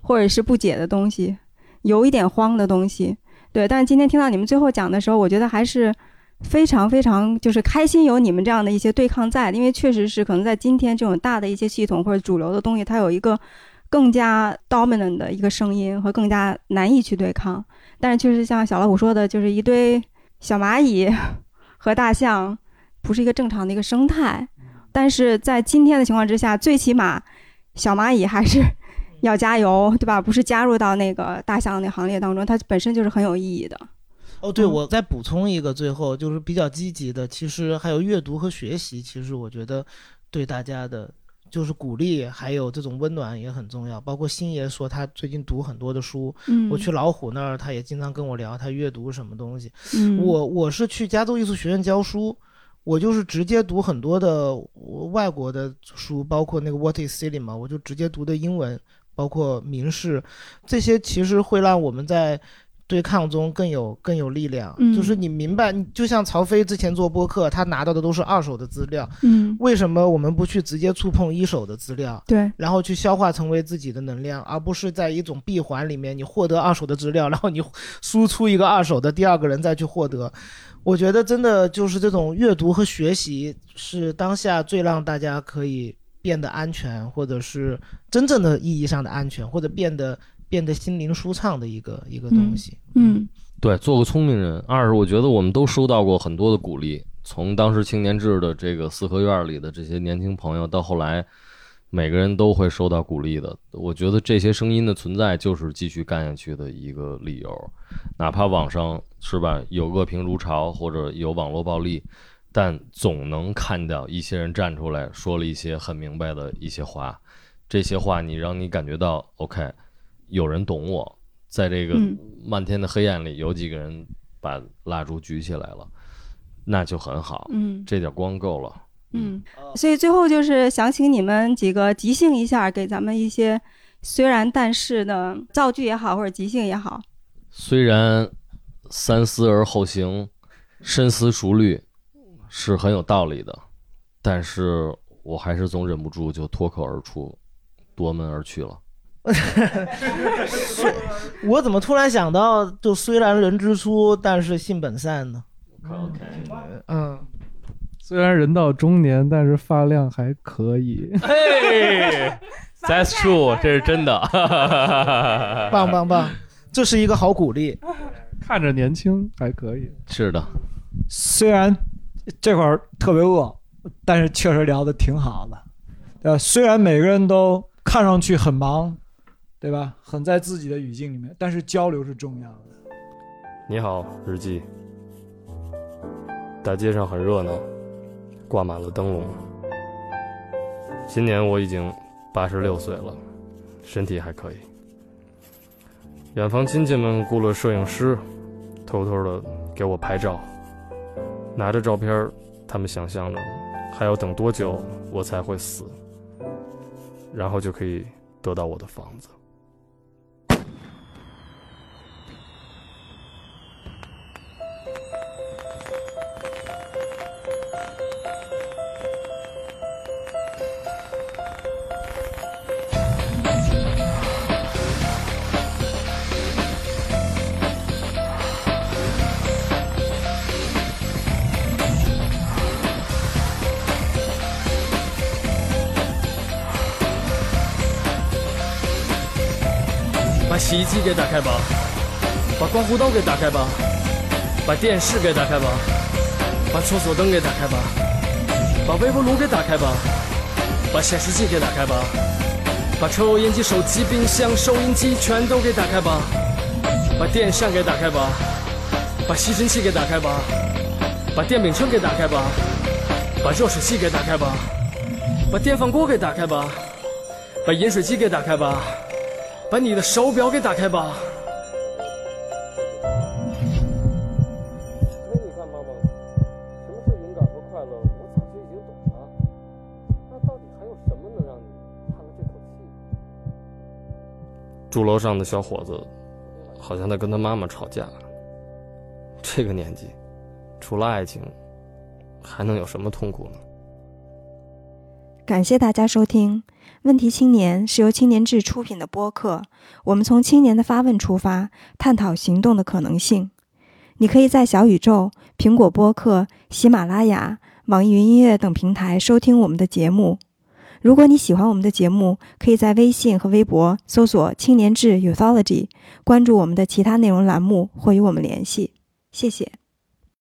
或者是不解的东西，有一点慌的东西。对，但是今天听到你们最后讲的时候，我觉得还是非常非常就是开心有你们这样的一些对抗在，因为确实是可能在今天这种大的一些系统或者主流的东西，它有一个更加 dominant 的一个声音和更加难以去对抗。但是确实像小老虎说的，就是一堆小蚂蚁和大象，不是一个正常的一个生态。但是在今天的情况之下，最起码小蚂蚁还是要加油，对吧？不是加入到那个大象那行列当中，它本身就是很有意义的。哦，对，嗯我再补充一个，最后就是比较积极的，其实还有阅读和学习，其实我觉得对大家的，就是鼓励，还有这种温暖也很重要。包括星爷说他最近读很多的书，嗯，我去老虎那儿，他也经常跟我聊他阅读什么东西。嗯，我我是去加州艺术学院教书，我就是直接读很多的外国的书，包括那个 What is Cinema，我就直接读的英文，包括名士，这些其实会让我们在对抗中更有更有力量。嗯就是你明白，就像曹飞之前做播客，他拿到的都是二手的资料，嗯，为什么我们不去直接触碰一手的资料？对，然后去消化成为自己的能量，而不是在一种闭环里面，你获得二手的资料，然后你输出一个二手的，第二个人再去获得。我觉得真的就是这种阅读和学习是当下最让大家可以变得安全，或者是真正的意义上的安全，或者变得变得心灵舒畅的一个一个东西。嗯对，做个聪明人。二是我觉得我们都收到过很多的鼓励，从当时青年志的这个四合院里的这些年轻朋友，到后来每个人都会收到鼓励的。我觉得这些声音的存在就是继续干下去的一个理由，哪怕网上是吧有恶评如潮，或者有网络暴力，但总能看到一些人站出来说了一些很明白的一些话，这些话你让你感觉到 OK，有人懂我，在这个嗯漫天的黑暗里，有几个人把蜡烛举起来了，那就很好，嗯这点光够了。嗯，所以最后就是想请你们几个即兴一下，给咱们一些虽然但是的造句也好，或者即兴也好。虽然三思而后行，深思熟虑是很有道理的，但是我还是总忍不住就脱口而出，夺门而去了。我怎么突然想到，就虽然人之初，但是性本善呢？嗯，虽然人到中年，但是发量还可以。嘿，That's true，这是真的。棒棒棒，这是一个好鼓励。看着年轻还可以。是的，虽然这会儿特别饿，但是确实聊得挺好的。呃，虽然每个人都看上去很忙，对吧？很在自己的语境里面，但是交流是重要的。你好，日记。大街上很热闹，挂满了灯笼。今年我已经八十六岁了，身体还可以。远房亲戚们雇了摄影师，偷偷的给我拍照。拿着照片，他们想象着还要等多久我才会死，然后就可以得到我的房子。机给打开吧，把刮胡刀给打开吧，把电视给打开吧，把厕所灯给打开吧，把微波炉给打开吧，把显示器给打开吧，把抽油烟机、手机、冰箱、收音机全都给打开吧，把电扇给打开吧，把吸尘器给打开吧，把电饼铛给打开吧，把热水器给打开吧，把电饭锅给打开吧，把饮水机给打开吧。把你的手表给打开吧。那，你看，妈妈，什么是勇敢和快乐，我早就已经懂了。那到底还有什么能让你叹了这口气？住楼上的小伙子，好像在跟他妈妈吵架。这个年纪，除了爱情，还能有什么痛苦呢？感谢大家收听。问题青年是由青年志出品的播客，我们从青年的发问出发，探讨行动的可能性。你可以在小宇宙、苹果播客、喜马拉雅、网易云音乐等平台收听我们的节目。如果你喜欢我们的节目，可以在微信和微博搜索“青年志 Uthology”，关注我们的其他内容栏目或与我们联系。谢谢。